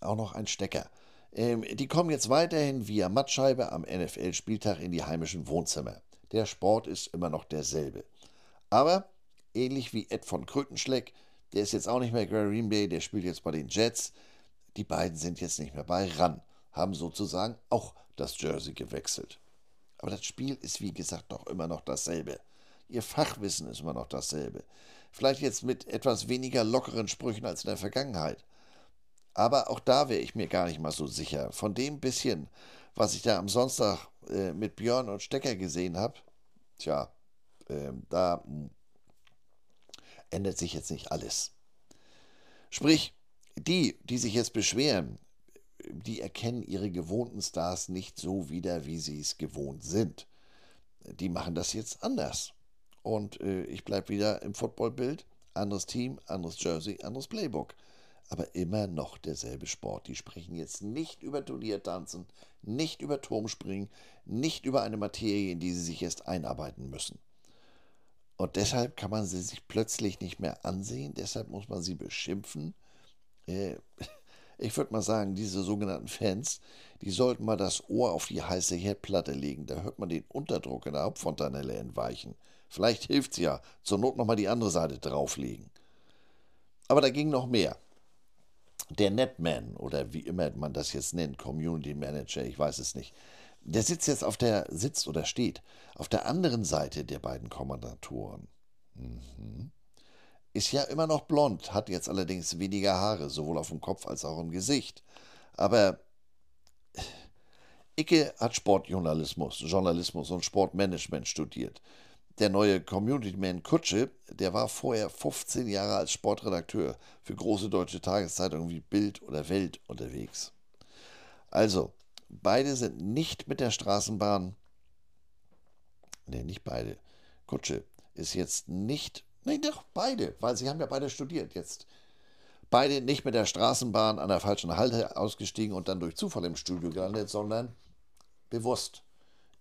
auch noch ein Stecker, äh, die kommen jetzt weiterhin via Mattscheibe am NFL-Spieltag in die heimischen Wohnzimmer. Der Sport ist immer noch derselbe. Aber ähnlich wie Ed von Krötenschleck, der ist jetzt auch nicht mehr Green Bay, der spielt jetzt bei den Jets. Die beiden sind jetzt nicht mehr bei RAN, haben sozusagen auch das Jersey gewechselt. Aber das Spiel ist wie gesagt doch immer noch dasselbe. Ihr Fachwissen ist immer noch dasselbe. Vielleicht jetzt mit etwas weniger lockeren Sprüchen als in der Vergangenheit. Aber auch da wäre ich mir gar nicht mal so sicher. Von dem bisschen, was ich da am Sonntag äh, mit Björn und Stecker gesehen habe, tja, äh, da ändert sich jetzt nicht alles. Sprich, die, die sich jetzt beschweren, die erkennen ihre gewohnten Stars nicht so wieder, wie sie es gewohnt sind. Die machen das jetzt anders. Und äh, ich bleibe wieder im Footballbild. Anderes Team, anderes Jersey, anderes Playbook. Aber immer noch derselbe Sport. Die sprechen jetzt nicht über Turniertanzen, nicht über Turmspringen, nicht über eine Materie, in die sie sich erst einarbeiten müssen. Und deshalb kann man sie sich plötzlich nicht mehr ansehen, deshalb muss man sie beschimpfen. Äh, ich würde mal sagen, diese sogenannten Fans, die sollten mal das Ohr auf die heiße Herdplatte legen. Da hört man den Unterdruck in der Hauptfontanelle entweichen. Vielleicht hilft es ja, zur Not nochmal die andere Seite drauflegen. Aber da ging noch mehr. Der Netman oder wie immer man das jetzt nennt, Community Manager, ich weiß es nicht, der sitzt jetzt auf der, sitzt oder steht, auf der anderen Seite der beiden Kommandatoren. Mhm. Ist ja immer noch blond, hat jetzt allerdings weniger Haare, sowohl auf dem Kopf als auch im Gesicht. Aber Icke hat Sportjournalismus, Journalismus und Sportmanagement studiert. Der neue Community Man Kutsche, der war vorher 15 Jahre als Sportredakteur für große deutsche Tageszeitungen wie Bild oder Welt unterwegs. Also, Beide sind nicht mit der Straßenbahn. Ne, nicht beide. Kutsche ist jetzt nicht. Nee, doch, beide, weil sie haben ja beide studiert jetzt. Beide nicht mit der Straßenbahn an der falschen Halte ausgestiegen und dann durch Zufall im Studio gelandet, sondern bewusst.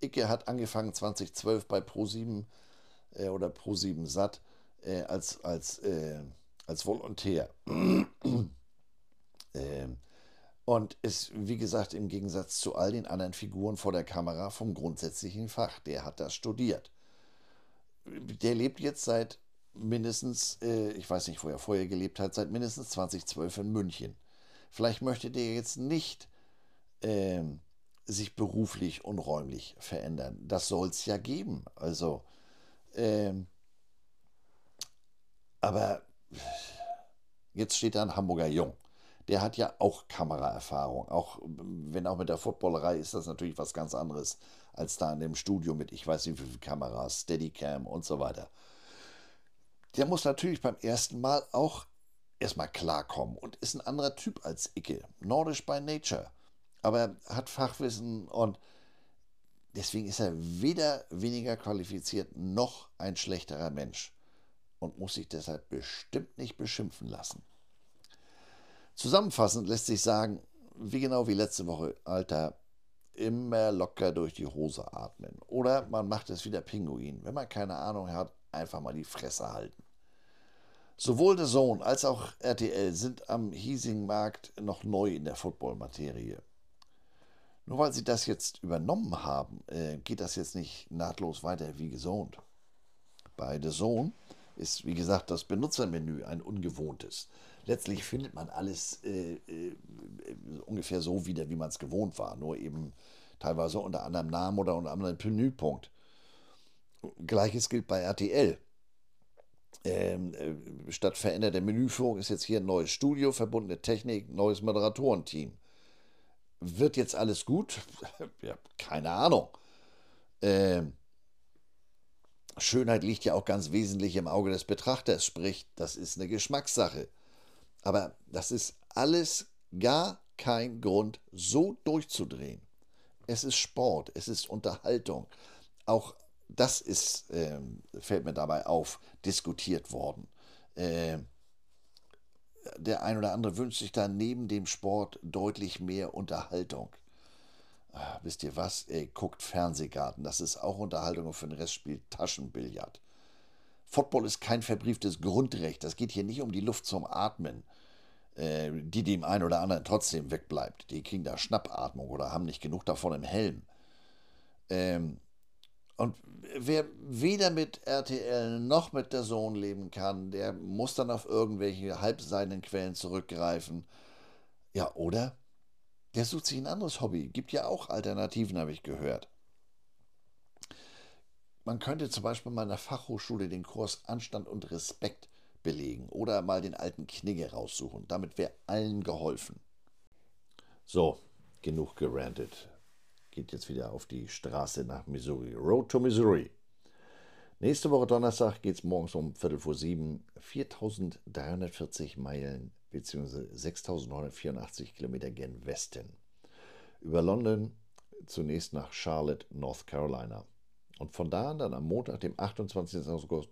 Icke hat angefangen 2012 bei Pro7 äh, oder Pro7 Sat äh, als, als, äh, als Volontär. ähm, und ist, wie gesagt, im Gegensatz zu all den anderen Figuren vor der Kamera vom grundsätzlichen Fach. Der hat das studiert. Der lebt jetzt seit mindestens, äh, ich weiß nicht, wo er vorher gelebt hat, seit mindestens 2012 in München. Vielleicht möchte der jetzt nicht äh, sich beruflich und räumlich verändern. Das soll es ja geben. Also, äh, aber jetzt steht da ein Hamburger Jung der hat ja auch Kameraerfahrung. Auch wenn auch mit der Footballerei ist das natürlich was ganz anderes als da in dem Studio mit, ich weiß nicht wie viele Kameras, Steadicam und so weiter. Der muss natürlich beim ersten Mal auch erstmal klarkommen und ist ein anderer Typ als Icke. Nordisch by Nature. Aber hat Fachwissen und deswegen ist er weder weniger qualifiziert noch ein schlechterer Mensch und muss sich deshalb bestimmt nicht beschimpfen lassen. Zusammenfassend lässt sich sagen, wie genau wie letzte Woche, Alter, immer locker durch die Hose atmen. Oder man macht es wie der Pinguin. Wenn man keine Ahnung hat, einfach mal die Fresse halten. Sowohl der Sohn als auch RTL sind am hiesigen Markt noch neu in der Football-Materie. Nur weil sie das jetzt übernommen haben, äh, geht das jetzt nicht nahtlos weiter wie gesohnt. Bei The Zone ist, wie gesagt, das Benutzermenü ein ungewohntes letztlich findet man alles äh, äh, ungefähr so wieder, wie man es gewohnt war, nur eben teilweise unter anderem Namen oder unter anderem Menüpunkt. Gleiches gilt bei RTL. Ähm, äh, statt veränderte Menüführung ist jetzt hier ein neues Studio, verbundene Technik, neues Moderatorenteam. Wird jetzt alles gut? ja, keine Ahnung. Ähm, Schönheit liegt ja auch ganz wesentlich im Auge des Betrachters, sprich, das ist eine Geschmackssache. Aber das ist alles gar kein Grund, so durchzudrehen. Es ist Sport, es ist Unterhaltung. Auch das ist, äh, fällt mir dabei auf, diskutiert worden. Äh, der ein oder andere wünscht sich da neben dem Sport deutlich mehr Unterhaltung. Ah, wisst ihr was? Ey, guckt Fernsehgarten. Das ist auch Unterhaltung und für den Rest spielt Taschenbillard. Football ist kein verbrieftes Grundrecht. Das geht hier nicht um die Luft zum Atmen, äh, die dem einen oder anderen trotzdem wegbleibt. Die kriegen da Schnappatmung oder haben nicht genug davon im Helm. Ähm, und wer weder mit RTL noch mit der Sohn leben kann, der muss dann auf irgendwelche halbseidenen Quellen zurückgreifen. Ja, oder? Der sucht sich ein anderes Hobby. Gibt ja auch Alternativen, habe ich gehört. Man könnte zum Beispiel mal in der Fachhochschule den Kurs Anstand und Respekt belegen oder mal den alten Knigge raussuchen. Damit wäre allen geholfen. So, genug gerantet geht jetzt wieder auf die Straße nach Missouri. Road to Missouri. Nächste Woche Donnerstag geht es morgens um Viertel vor sieben. 4340 Meilen bzw. 6984 Kilometer gen Westen. Über London zunächst nach Charlotte, North Carolina. Und von da an dann am Montag, dem 28. August,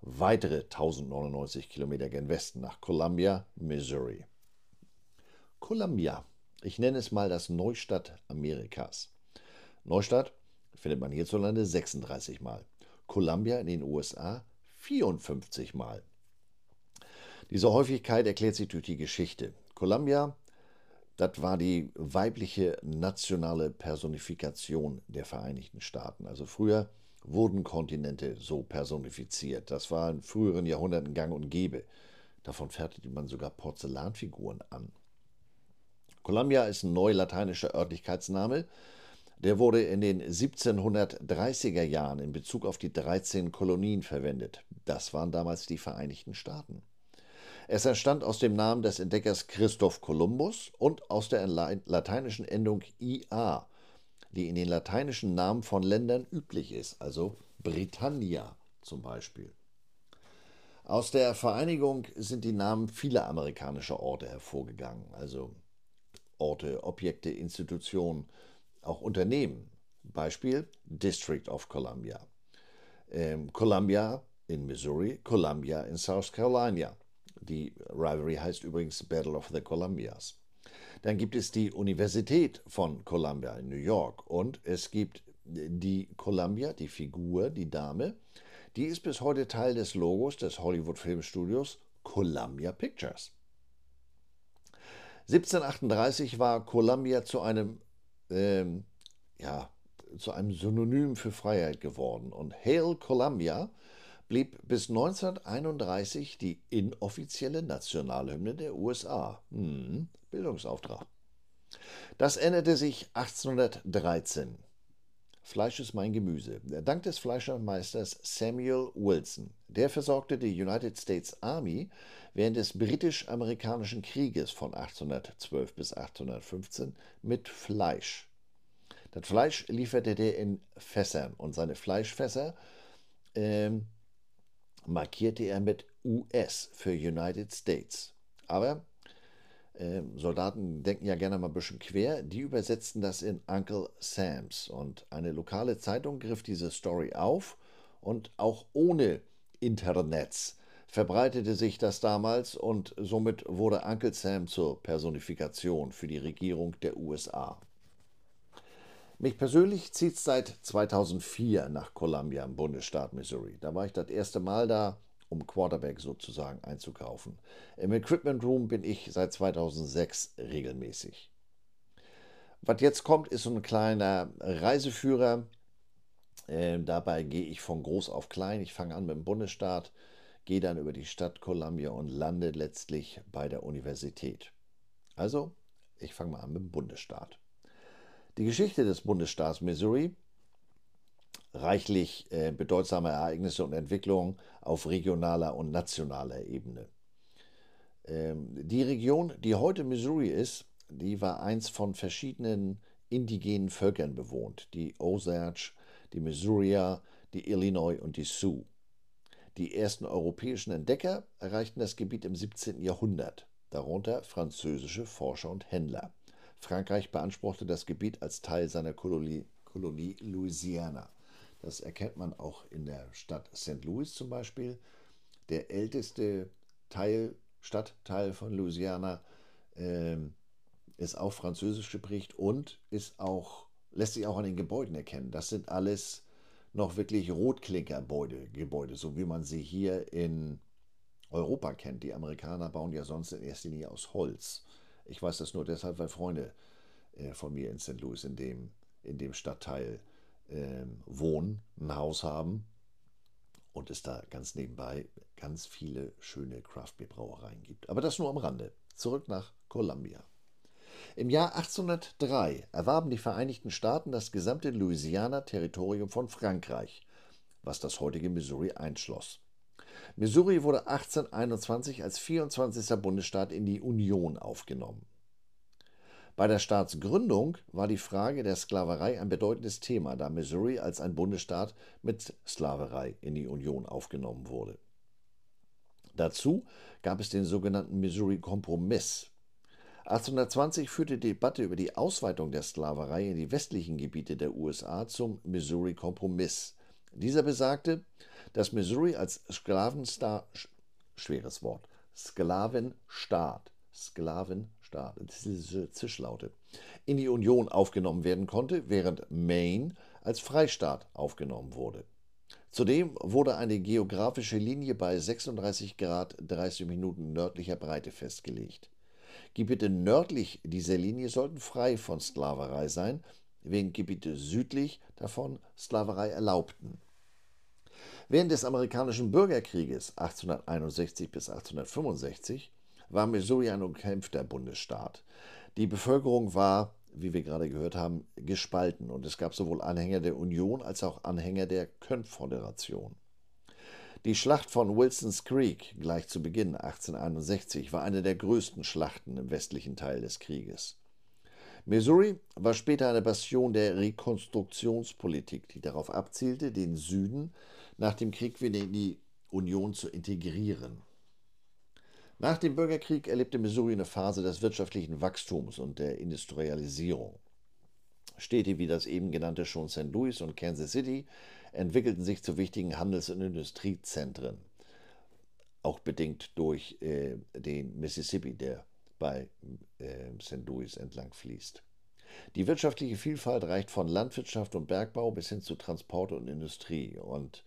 weitere 1099 Kilometer gen Westen nach Columbia, Missouri. Columbia, ich nenne es mal das Neustadt Amerikas. Neustadt findet man hierzulande 36 Mal. Columbia in den USA 54 Mal. Diese Häufigkeit erklärt sich durch die Geschichte. Columbia, das war die weibliche nationale Personifikation der Vereinigten Staaten. Also früher wurden Kontinente so personifiziert. Das war in früheren Jahrhunderten gang und gäbe. Davon fertigte man sogar Porzellanfiguren an. Columbia ist ein neulateinischer Örtlichkeitsname, der wurde in den 1730er Jahren in Bezug auf die 13 Kolonien verwendet. Das waren damals die Vereinigten Staaten. Es entstand aus dem Namen des Entdeckers Christoph Kolumbus und aus der lateinischen Endung IA, die in den lateinischen Namen von Ländern üblich ist, also Britannia zum Beispiel. Aus der Vereinigung sind die Namen vieler amerikanischer Orte hervorgegangen, also Orte, Objekte, Institutionen, auch Unternehmen. Beispiel District of Columbia. Ähm, Columbia in Missouri, Columbia in South Carolina. Die Rivalry heißt übrigens Battle of the Columbias. Dann gibt es die Universität von Columbia in New York und es gibt die Columbia, die Figur, die Dame, die ist bis heute Teil des Logos des Hollywood Filmstudios Columbia Pictures. 1738 war Columbia zu einem ähm, ja, zu einem Synonym für Freiheit geworden. Und Hail Columbia blieb bis 1931 die inoffizielle Nationalhymne der USA. Hm, Bildungsauftrag. Das änderte sich 1813. Fleisch ist mein Gemüse. Dank des Fleischermeisters Samuel Wilson. Der versorgte die United States Army während des britisch-amerikanischen Krieges von 1812 bis 1815 mit Fleisch. Das Fleisch lieferte der in Fässern und seine Fleischfässer ähm, markierte er mit US für United States. Aber äh, Soldaten denken ja gerne mal ein bisschen quer. Die übersetzten das in Uncle Sam's und eine lokale Zeitung griff diese Story auf und auch ohne Internets verbreitete sich das damals und somit wurde Uncle Sam zur Personifikation für die Regierung der USA. Mich persönlich zieht es seit 2004 nach Columbia im Bundesstaat Missouri. Da war ich das erste Mal da, um Quarterback sozusagen einzukaufen. Im Equipment Room bin ich seit 2006 regelmäßig. Was jetzt kommt, ist so ein kleiner Reiseführer. Äh, dabei gehe ich von groß auf klein. Ich fange an mit dem Bundesstaat, gehe dann über die Stadt Columbia und lande letztlich bei der Universität. Also, ich fange mal an mit dem Bundesstaat. Die Geschichte des Bundesstaats Missouri reichlich äh, bedeutsame Ereignisse und Entwicklungen auf regionaler und nationaler Ebene. Ähm, die Region, die heute Missouri ist, die war einst von verschiedenen indigenen Völkern bewohnt. Die Osage, die Missourier, die Illinois und die Sioux. Die ersten europäischen Entdecker erreichten das Gebiet im 17. Jahrhundert, darunter französische Forscher und Händler. Frankreich beanspruchte das Gebiet als Teil seiner Kolonie, Kolonie Louisiana. Das erkennt man auch in der Stadt St. Louis zum Beispiel. Der älteste Teil, Stadtteil von Louisiana äh, ist auch französisch geprägt und ist auch, lässt sich auch an den Gebäuden erkennen. Das sind alles noch wirklich Rotklinkergebäude, Gebäude, so wie man sie hier in Europa kennt. Die Amerikaner bauen ja sonst in erster Linie aus Holz. Ich weiß das nur deshalb, weil Freunde äh, von mir in St. Louis in dem, in dem Stadtteil äh, wohnen, ein Haus haben und es da ganz nebenbei ganz viele schöne Craft-Bier-Brauereien gibt. Aber das nur am Rande. Zurück nach Columbia. Im Jahr 1803 erwarben die Vereinigten Staaten das gesamte Louisiana-Territorium von Frankreich, was das heutige Missouri einschloss. Missouri wurde 1821 als 24. Bundesstaat in die Union aufgenommen. Bei der Staatsgründung war die Frage der Sklaverei ein bedeutendes Thema, da Missouri als ein Bundesstaat mit Sklaverei in die Union aufgenommen wurde. Dazu gab es den sogenannten Missouri-Kompromiss, 1820 führte die Debatte über die Ausweitung der Sklaverei in die westlichen Gebiete der USA zum Missouri-Kompromiss. Dieser besagte, dass Missouri als Sklavenstaat, schweres Wort, Sklavenstaat, Sklavenstaat, diese Zischlaute, in die Union aufgenommen werden konnte, während Maine als Freistaat aufgenommen wurde. Zudem wurde eine geografische Linie bei 36 Grad 30 Minuten nördlicher Breite festgelegt. Gebiete nördlich dieser Linie sollten frei von Sklaverei sein, während Gebiete südlich davon Sklaverei erlaubten. Während des amerikanischen Bürgerkrieges 1861 bis 1865 war Missouri ein umkämpfter Bundesstaat. Die Bevölkerung war, wie wir gerade gehört haben, gespalten und es gab sowohl Anhänger der Union als auch Anhänger der Konföderation. Die Schlacht von Wilson's Creek gleich zu Beginn 1861 war eine der größten Schlachten im westlichen Teil des Krieges. Missouri war später eine Bastion der Rekonstruktionspolitik, die darauf abzielte, den Süden nach dem Krieg wieder in die Union zu integrieren. Nach dem Bürgerkrieg erlebte Missouri eine Phase des wirtschaftlichen Wachstums und der Industrialisierung. Städte wie das eben genannte schon St. Louis und Kansas City entwickelten sich zu wichtigen Handels- und Industriezentren, auch bedingt durch äh, den Mississippi, der bei äh, St. Louis entlang fließt. Die wirtschaftliche Vielfalt reicht von Landwirtschaft und Bergbau bis hin zu Transport und Industrie. Und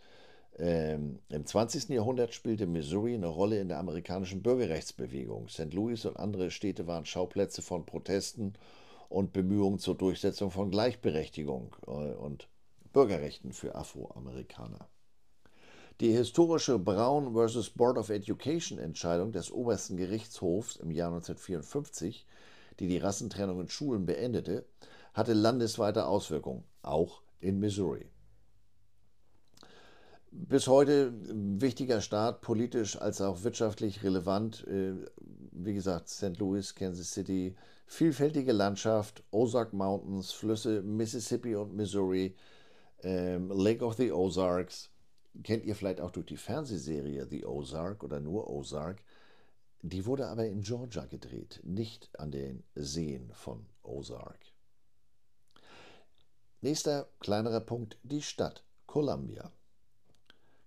ähm, im 20. Jahrhundert spielte Missouri eine Rolle in der amerikanischen Bürgerrechtsbewegung. St. Louis und andere Städte waren Schauplätze von Protesten und Bemühungen zur Durchsetzung von Gleichberechtigung äh, und Bürgerrechten für Afroamerikaner. Die historische Brown vs. Board of Education Entscheidung des obersten Gerichtshofs im Jahr 1954, die die Rassentrennung in Schulen beendete, hatte landesweite Auswirkungen, auch in Missouri. Bis heute wichtiger Staat, politisch als auch wirtschaftlich relevant. Äh, wie gesagt, St. Louis, Kansas City, vielfältige Landschaft, Ozark Mountains, Flüsse Mississippi und Missouri, ähm, Lake of the Ozarks kennt ihr vielleicht auch durch die Fernsehserie The Ozark oder nur Ozark. Die wurde aber in Georgia gedreht, nicht an den Seen von Ozark. Nächster kleinerer Punkt, die Stadt Columbia.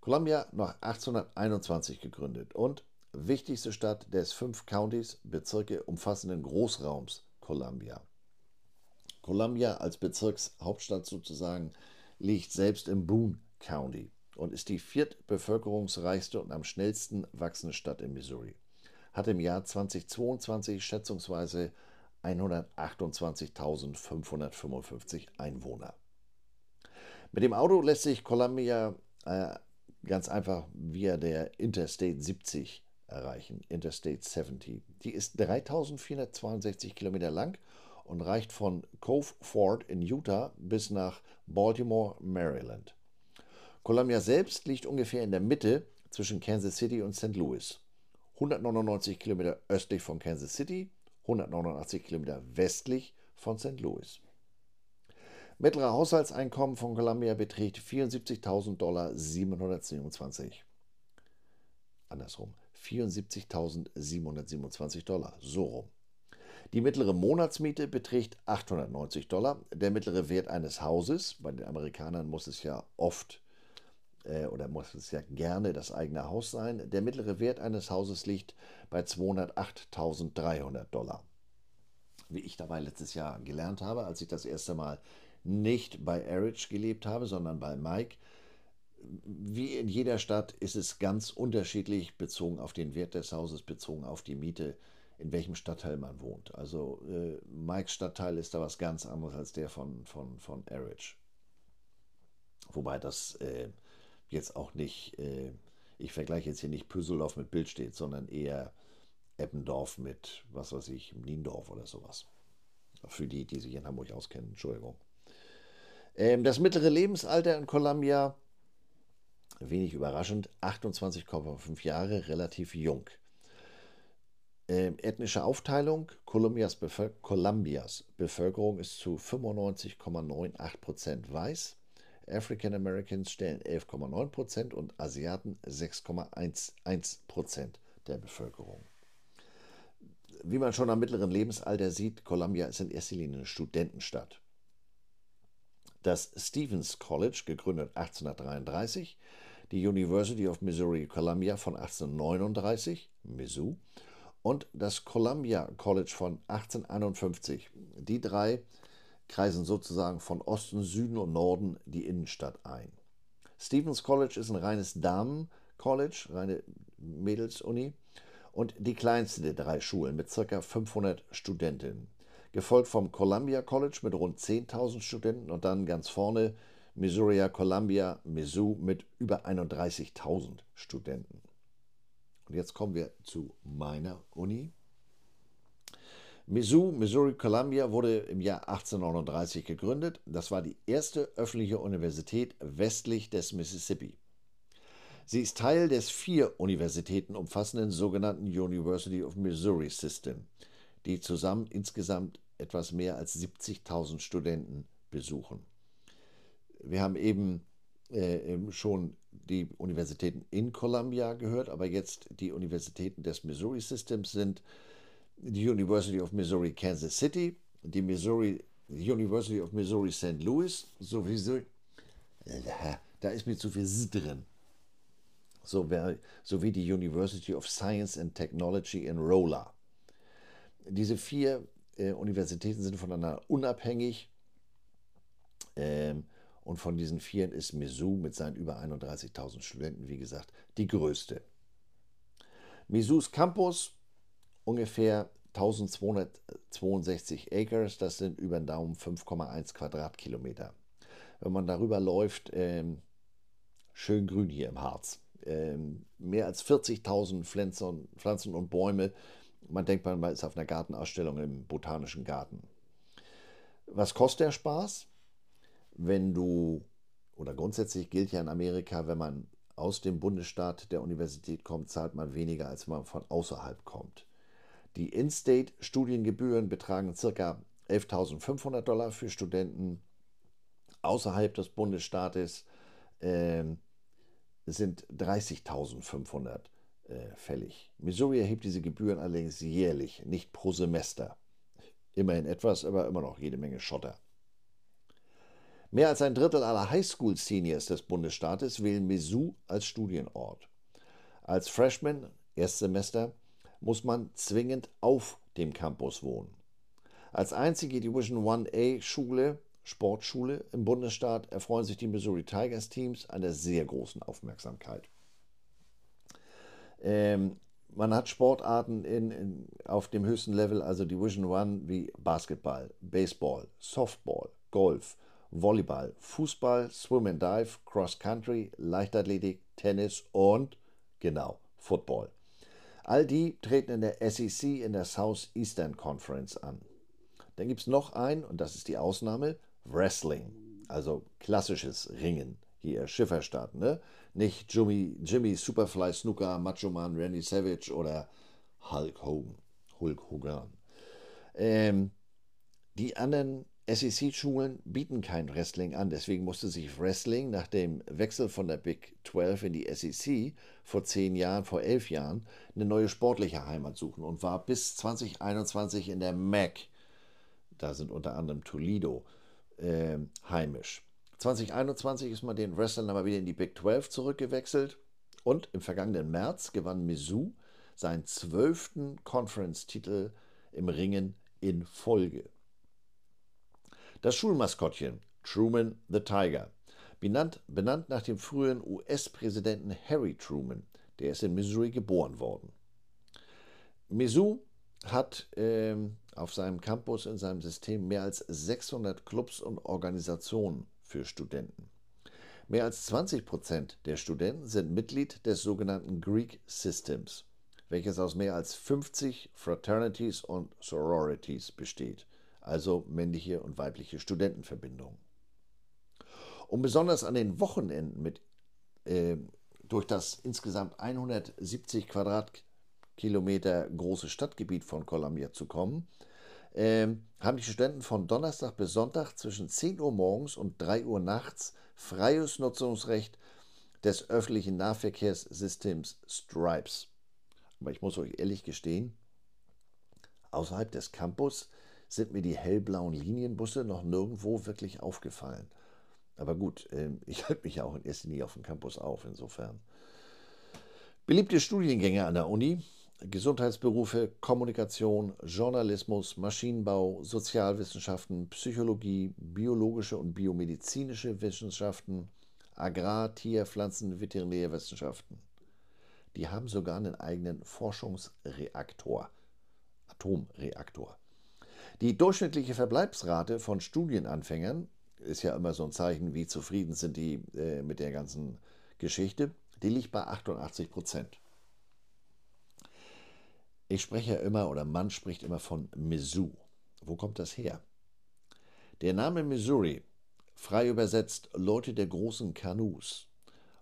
Columbia noch 1821 gegründet und wichtigste Stadt des fünf Countys, Bezirke umfassenden Großraums Columbia. Columbia als Bezirkshauptstadt sozusagen liegt selbst im Boone County und ist die viertbevölkerungsreichste und am schnellsten wachsende Stadt in Missouri. Hat im Jahr 2022 schätzungsweise 128.555 Einwohner. Mit dem Auto lässt sich Columbia äh, ganz einfach via der Interstate 70 erreichen, Interstate 70. Die ist 3462 Kilometer lang und reicht von Cove Fort in Utah bis nach Baltimore, Maryland. Columbia selbst liegt ungefähr in der Mitte zwischen Kansas City und St. Louis. 199 Kilometer östlich von Kansas City, 189 Kilometer westlich von St. Louis. Mittlere Haushaltseinkommen von Columbia beträgt 74.000 Dollar 727. Andersrum, 74.727 Dollar, so rum. Die mittlere Monatsmiete beträgt 890 Dollar. Der mittlere Wert eines Hauses, bei den Amerikanern muss es ja oft äh, oder muss es ja gerne das eigene Haus sein, der mittlere Wert eines Hauses liegt bei 208.300 Dollar. Wie ich dabei letztes Jahr gelernt habe, als ich das erste Mal nicht bei Erich gelebt habe, sondern bei Mike, wie in jeder Stadt ist es ganz unterschiedlich bezogen auf den Wert des Hauses, bezogen auf die Miete in welchem Stadtteil man wohnt. Also äh, Mikes Stadtteil ist da was ganz anderes als der von, von, von Erich. Wobei das äh, jetzt auch nicht, äh, ich vergleiche jetzt hier nicht Püsseldorf mit Bildstedt, sondern eher Eppendorf mit, was weiß ich, Niendorf oder sowas. Für die, die sich in Hamburg auskennen, Entschuldigung. Ähm, das mittlere Lebensalter in Columbia, wenig überraschend, 28,5 Jahre, relativ jung. Äh, ethnische Aufteilung: Kolumbias, Bevölker Kolumbias Bevölkerung ist zu 95,98% weiß, African Americans stellen 11,9% und Asiaten 6,11% der Bevölkerung. Wie man schon am mittleren Lebensalter sieht, Columbia ist in erster Linie eine Studentenstadt. Das Stevens College, gegründet 1833, die University of Missouri Columbia von 1839, Mizzou, und das Columbia College von 1851. Die drei kreisen sozusagen von Osten, Süden und Norden die Innenstadt ein. Stevens College ist ein reines Damen-College, reine Mädelsuni und die kleinste der drei Schulen mit ca. 500 Studentinnen. Gefolgt vom Columbia College mit rund 10.000 Studenten und dann ganz vorne Missouri Columbia, Mizzou mit über 31.000 Studenten. Und jetzt kommen wir zu meiner Uni. Mizzou, Missouri Columbia wurde im Jahr 1839 gegründet. Das war die erste öffentliche Universität westlich des Mississippi. Sie ist Teil des vier Universitäten umfassenden sogenannten University of Missouri System, die zusammen insgesamt etwas mehr als 70.000 Studenten besuchen. Wir haben eben äh, schon die Universitäten in Columbia gehört, aber jetzt die Universitäten des Missouri Systems sind die University of Missouri Kansas City, die Missouri University of Missouri St. Louis, sowieso, da ist mir zu viel S drin, so, sowie die University of Science and Technology in Rolla. Diese vier äh, Universitäten sind voneinander unabhängig. Ähm, und von diesen vier ist Mizzou mit seinen über 31.000 Studenten, wie gesagt, die größte. Mizzous Campus, ungefähr 1262 Acres, das sind über den Daumen 5,1 Quadratkilometer. Wenn man darüber läuft, ähm, schön grün hier im Harz. Ähm, mehr als 40.000 Pflanzen, Pflanzen und Bäume. Man denkt, man ist auf einer Gartenausstellung im Botanischen Garten. Was kostet der Spaß? wenn du, oder grundsätzlich gilt ja in Amerika, wenn man aus dem Bundesstaat der Universität kommt, zahlt man weniger, als wenn man von außerhalb kommt. Die In-State-Studiengebühren betragen ca. 11.500 Dollar für Studenten außerhalb des Bundesstaates äh, sind 30.500 äh, fällig. Missouri erhebt diese Gebühren allerdings jährlich, nicht pro Semester. Immerhin etwas, aber immer noch jede Menge Schotter. Mehr als ein Drittel aller Highschool-Seniors des Bundesstaates wählen Mizzou als Studienort. Als Freshman, Erstsemester, muss man zwingend auf dem Campus wohnen. Als einzige Division 1A Schule, Sportschule im Bundesstaat erfreuen sich die Missouri Tigers Teams einer sehr großen Aufmerksamkeit. Ähm, man hat Sportarten in, in, auf dem höchsten Level, also Division 1 wie Basketball, Baseball, Softball, Golf, Volleyball, Fußball, Swim and Dive, Cross Country, Leichtathletik, Tennis und, genau, Football. All die treten in der SEC in der Southeastern Conference an. Dann gibt es noch ein, und das ist die Ausnahme, Wrestling, also klassisches Ringen hier Schifferstadt, ne? Nicht Jimmy, Jimmy Superfly Snooker, Macho Man, Randy Savage oder Hulk Hogan. Hulk Hogan. Ähm, die anderen SEC-Schulen bieten kein Wrestling an, deswegen musste sich Wrestling nach dem Wechsel von der Big 12 in die SEC vor zehn Jahren, vor elf Jahren, eine neue sportliche Heimat suchen und war bis 2021 in der MAC, da sind unter anderem Toledo, äh, heimisch. 2021 ist man den Wrestlern aber wieder in die Big 12 zurückgewechselt und im vergangenen März gewann Mizzou seinen zwölften Conference-Titel im Ringen in Folge. Das Schulmaskottchen Truman the Tiger, benannt, benannt nach dem früheren US-Präsidenten Harry Truman, der ist in Missouri geboren worden. Mizzou hat äh, auf seinem Campus in seinem System mehr als 600 Clubs und Organisationen für Studenten. Mehr als 20 Prozent der Studenten sind Mitglied des sogenannten Greek Systems, welches aus mehr als 50 Fraternities und Sororities besteht also männliche und weibliche Studentenverbindungen. Um besonders an den Wochenenden mit, äh, durch das insgesamt 170 Quadratkilometer große Stadtgebiet von Columbia zu kommen, äh, haben die Studenten von Donnerstag bis Sonntag zwischen 10 Uhr morgens und 3 Uhr nachts freies Nutzungsrecht des öffentlichen Nahverkehrssystems Stripes. Aber ich muss euch ehrlich gestehen, außerhalb des Campus sind mir die hellblauen Linienbusse noch nirgendwo wirklich aufgefallen. Aber gut, ähm, ich halte mich ja auch in erster Linie auf dem Campus auf, insofern. Beliebte Studiengänge an der Uni, Gesundheitsberufe, Kommunikation, Journalismus, Maschinenbau, Sozialwissenschaften, Psychologie, biologische und biomedizinische Wissenschaften, Agrar-, Tier-, Pflanzen-, Veterinärwissenschaften. Die haben sogar einen eigenen Forschungsreaktor, Atomreaktor. Die durchschnittliche Verbleibsrate von Studienanfängern ist ja immer so ein Zeichen, wie zufrieden sind die äh, mit der ganzen Geschichte. Die liegt bei 88 Prozent. Ich spreche ja immer, oder man spricht immer von Mizzou. Wo kommt das her? Der Name Missouri, frei übersetzt Leute der großen Kanus,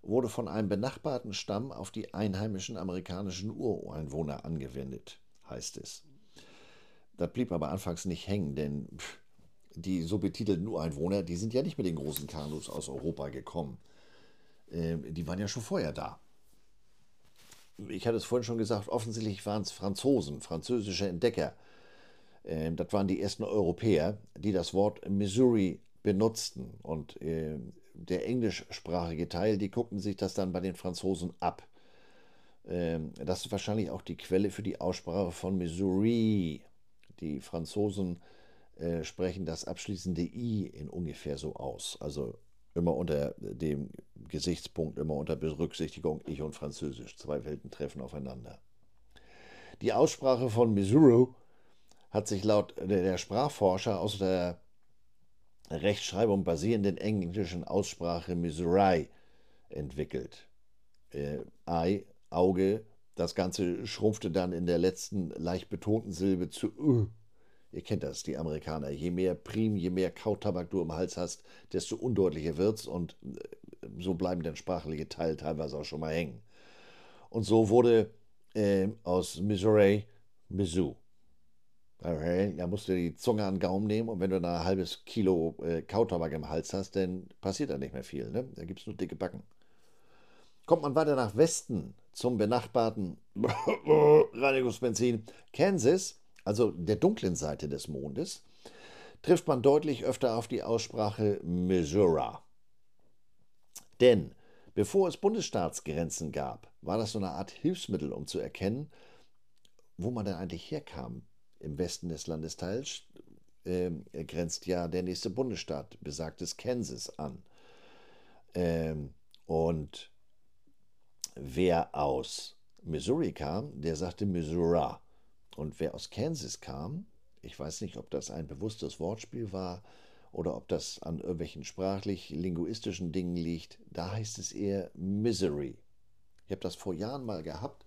wurde von einem benachbarten Stamm auf die einheimischen amerikanischen Ureinwohner angewendet, heißt es. Das blieb aber anfangs nicht hängen, denn die so betitelten Ureinwohner, die sind ja nicht mit den großen Kanus aus Europa gekommen. Ähm, die waren ja schon vorher da. Ich hatte es vorhin schon gesagt, offensichtlich waren es Franzosen, französische Entdecker. Ähm, das waren die ersten Europäer, die das Wort Missouri benutzten. Und äh, der englischsprachige Teil, die guckten sich das dann bei den Franzosen ab. Ähm, das ist wahrscheinlich auch die Quelle für die Aussprache von Missouri. Die Franzosen äh, sprechen das abschließende I in ungefähr so aus. Also immer unter dem Gesichtspunkt, immer unter Berücksichtigung Ich und Französisch. Zwei Welten treffen aufeinander. Die Aussprache von Missouri hat sich laut der Sprachforscher aus der Rechtschreibung basierenden englischen Aussprache Missouri entwickelt. Äh, Ei, Auge, das Ganze schrumpfte dann in der letzten leicht betonten Silbe zu Ö. Ihr kennt das, die Amerikaner. Je mehr Prim, je mehr Kautabak du im Hals hast, desto undeutlicher wird's und äh, so bleiben dann sprachliche Teile teilweise auch schon mal hängen. Und so wurde äh, aus Missouri Mizzou. Da musst du die Zunge an den Gaumen nehmen und wenn du da ein halbes Kilo äh, Kautabak im Hals hast, dann passiert da nicht mehr viel. Ne? Da gibt es nur dicke Backen. Kommt man weiter nach Westen zum benachbarten Reinigungsbenzin Kansas, also der dunklen Seite des Mondes, trifft man deutlich öfter auf die Aussprache Missouri. Denn bevor es Bundesstaatsgrenzen gab, war das so eine Art Hilfsmittel, um zu erkennen, wo man denn eigentlich herkam. Im Westen des Landesteils äh, grenzt ja der nächste Bundesstaat, besagtes Kansas, an. Ähm, und wer aus Missouri kam, der sagte Missouri. Und wer aus Kansas kam, ich weiß nicht, ob das ein bewusstes Wortspiel war oder ob das an irgendwelchen sprachlich-linguistischen Dingen liegt, da heißt es eher Misery. Ich habe das vor Jahren mal gehabt.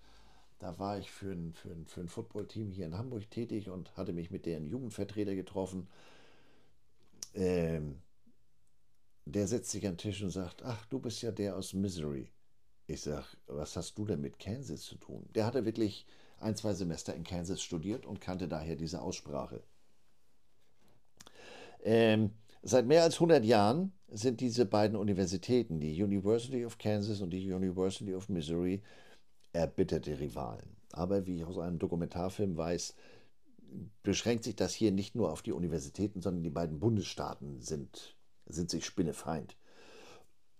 Da war ich für ein, für ein, für ein Footballteam hier in Hamburg tätig und hatte mich mit deren Jugendvertreter getroffen. Ähm, der setzt sich an den Tisch und sagt, ach, du bist ja der aus Missouri. Ich sag, was hast du denn mit Kansas zu tun? Der hatte wirklich ein, zwei Semester in Kansas studiert und kannte daher diese Aussprache. Ähm, seit mehr als 100 Jahren sind diese beiden Universitäten, die University of Kansas und die University of Missouri, erbitterte Rivalen. Aber wie ich aus einem Dokumentarfilm weiß, beschränkt sich das hier nicht nur auf die Universitäten, sondern die beiden Bundesstaaten sind, sind sich spinnefeind.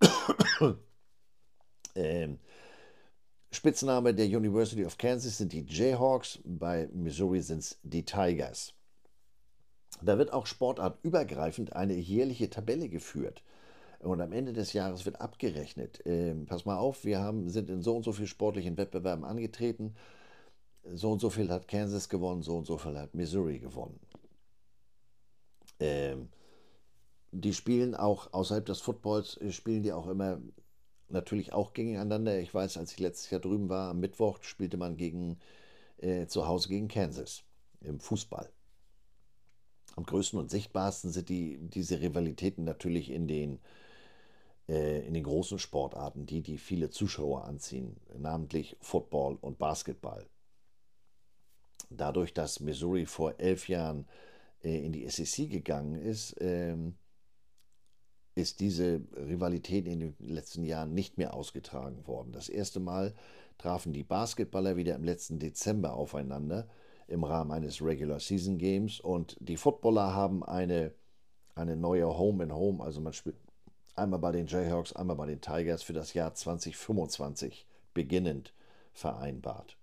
ähm, Spitzname der University of Kansas sind die Jayhawks, bei Missouri sind es die Tigers. Da wird auch sportartübergreifend eine jährliche Tabelle geführt. Und am Ende des Jahres wird abgerechnet. Ähm, pass mal auf, wir haben, sind in so und so vielen sportlichen Wettbewerben angetreten. So und so viel hat Kansas gewonnen, so und so viel hat Missouri gewonnen. Ähm, die spielen auch außerhalb des Footballs, äh, spielen die auch immer natürlich auch gegeneinander. Ich weiß, als ich letztes Jahr drüben war, am Mittwoch spielte man gegen, äh, zu Hause gegen Kansas im Fußball. Am größten und sichtbarsten sind die, diese Rivalitäten natürlich in den, äh, in den großen Sportarten, die, die viele Zuschauer anziehen, namentlich Football und Basketball. Dadurch, dass Missouri vor elf Jahren äh, in die SEC gegangen ist, ähm, ist diese Rivalität in den letzten Jahren nicht mehr ausgetragen worden. Das erste Mal trafen die Basketballer wieder im letzten Dezember aufeinander im Rahmen eines Regular Season Games und die Footballer haben eine, eine neue Home and Home, also man spielt einmal bei den Jayhawks, einmal bei den Tigers für das Jahr 2025 beginnend vereinbart.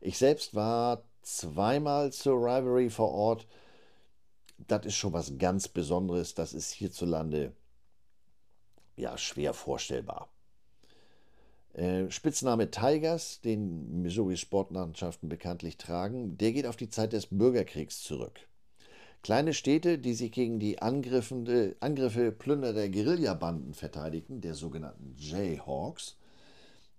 Ich selbst war zweimal zur Rivalry vor Ort. Das ist schon was ganz Besonderes. Das ist hierzulande ja schwer vorstellbar. Äh, Spitzname Tigers, den Missouri Sportlandschaften bekanntlich tragen, der geht auf die Zeit des Bürgerkriegs zurück. Kleine Städte, die sich gegen die Angriffe plündernder Guerillabanden verteidigten, der sogenannten Jayhawks,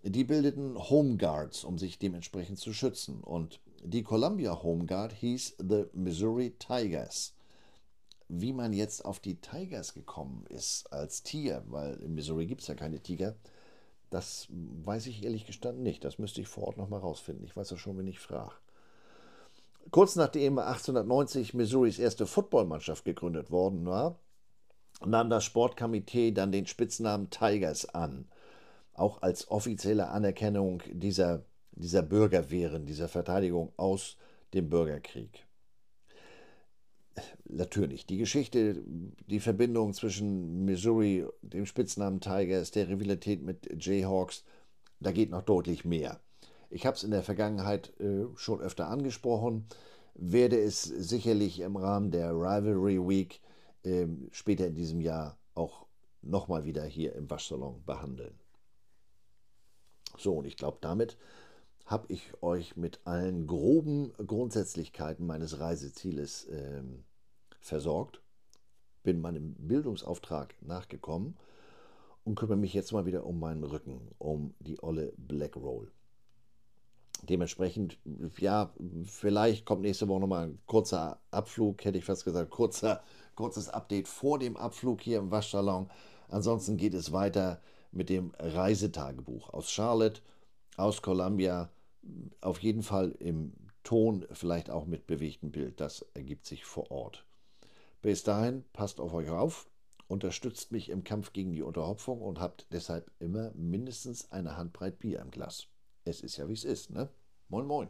die bildeten Home Guards, um sich dementsprechend zu schützen. Und die Columbia Home Guard hieß The Missouri Tigers wie man jetzt auf die Tigers gekommen ist als Tier, weil in Missouri gibt es ja keine Tiger, das weiß ich ehrlich gestanden nicht. Das müsste ich vor Ort nochmal rausfinden. Ich weiß ja schon, wenn ich frage. Kurz nachdem 1890 Missouris erste Footballmannschaft gegründet worden war, nahm das Sportkomitee dann den Spitznamen Tigers an. Auch als offizielle Anerkennung dieser, dieser Bürgerwehren, dieser Verteidigung aus dem Bürgerkrieg natürlich, die Geschichte, die Verbindung zwischen Missouri, dem Spitznamen Tigers, der Rivalität mit Jayhawks, da geht noch deutlich mehr. Ich habe es in der Vergangenheit äh, schon öfter angesprochen, werde es sicherlich im Rahmen der Rivalry Week äh, später in diesem Jahr auch nochmal wieder hier im Waschsalon behandeln. So, und ich glaube, damit habe ich euch mit allen groben Grundsätzlichkeiten meines Reisezieles äh, versorgt, bin meinem Bildungsauftrag nachgekommen und kümmere mich jetzt mal wieder um meinen Rücken, um die olle Black Roll. Dementsprechend, ja, vielleicht kommt nächste Woche nochmal ein kurzer Abflug, hätte ich fast gesagt, kurzer, kurzes Update vor dem Abflug hier im Waschsalon. Ansonsten geht es weiter mit dem Reisetagebuch aus Charlotte, aus Columbia, auf jeden Fall im Ton, vielleicht auch mit bewegtem Bild. Das ergibt sich vor Ort. Bis dahin, passt auf euch auf, unterstützt mich im Kampf gegen die Unterhopfung und habt deshalb immer mindestens eine Handbreit Bier im Glas. Es ist ja wie es ist, ne? Moin, moin.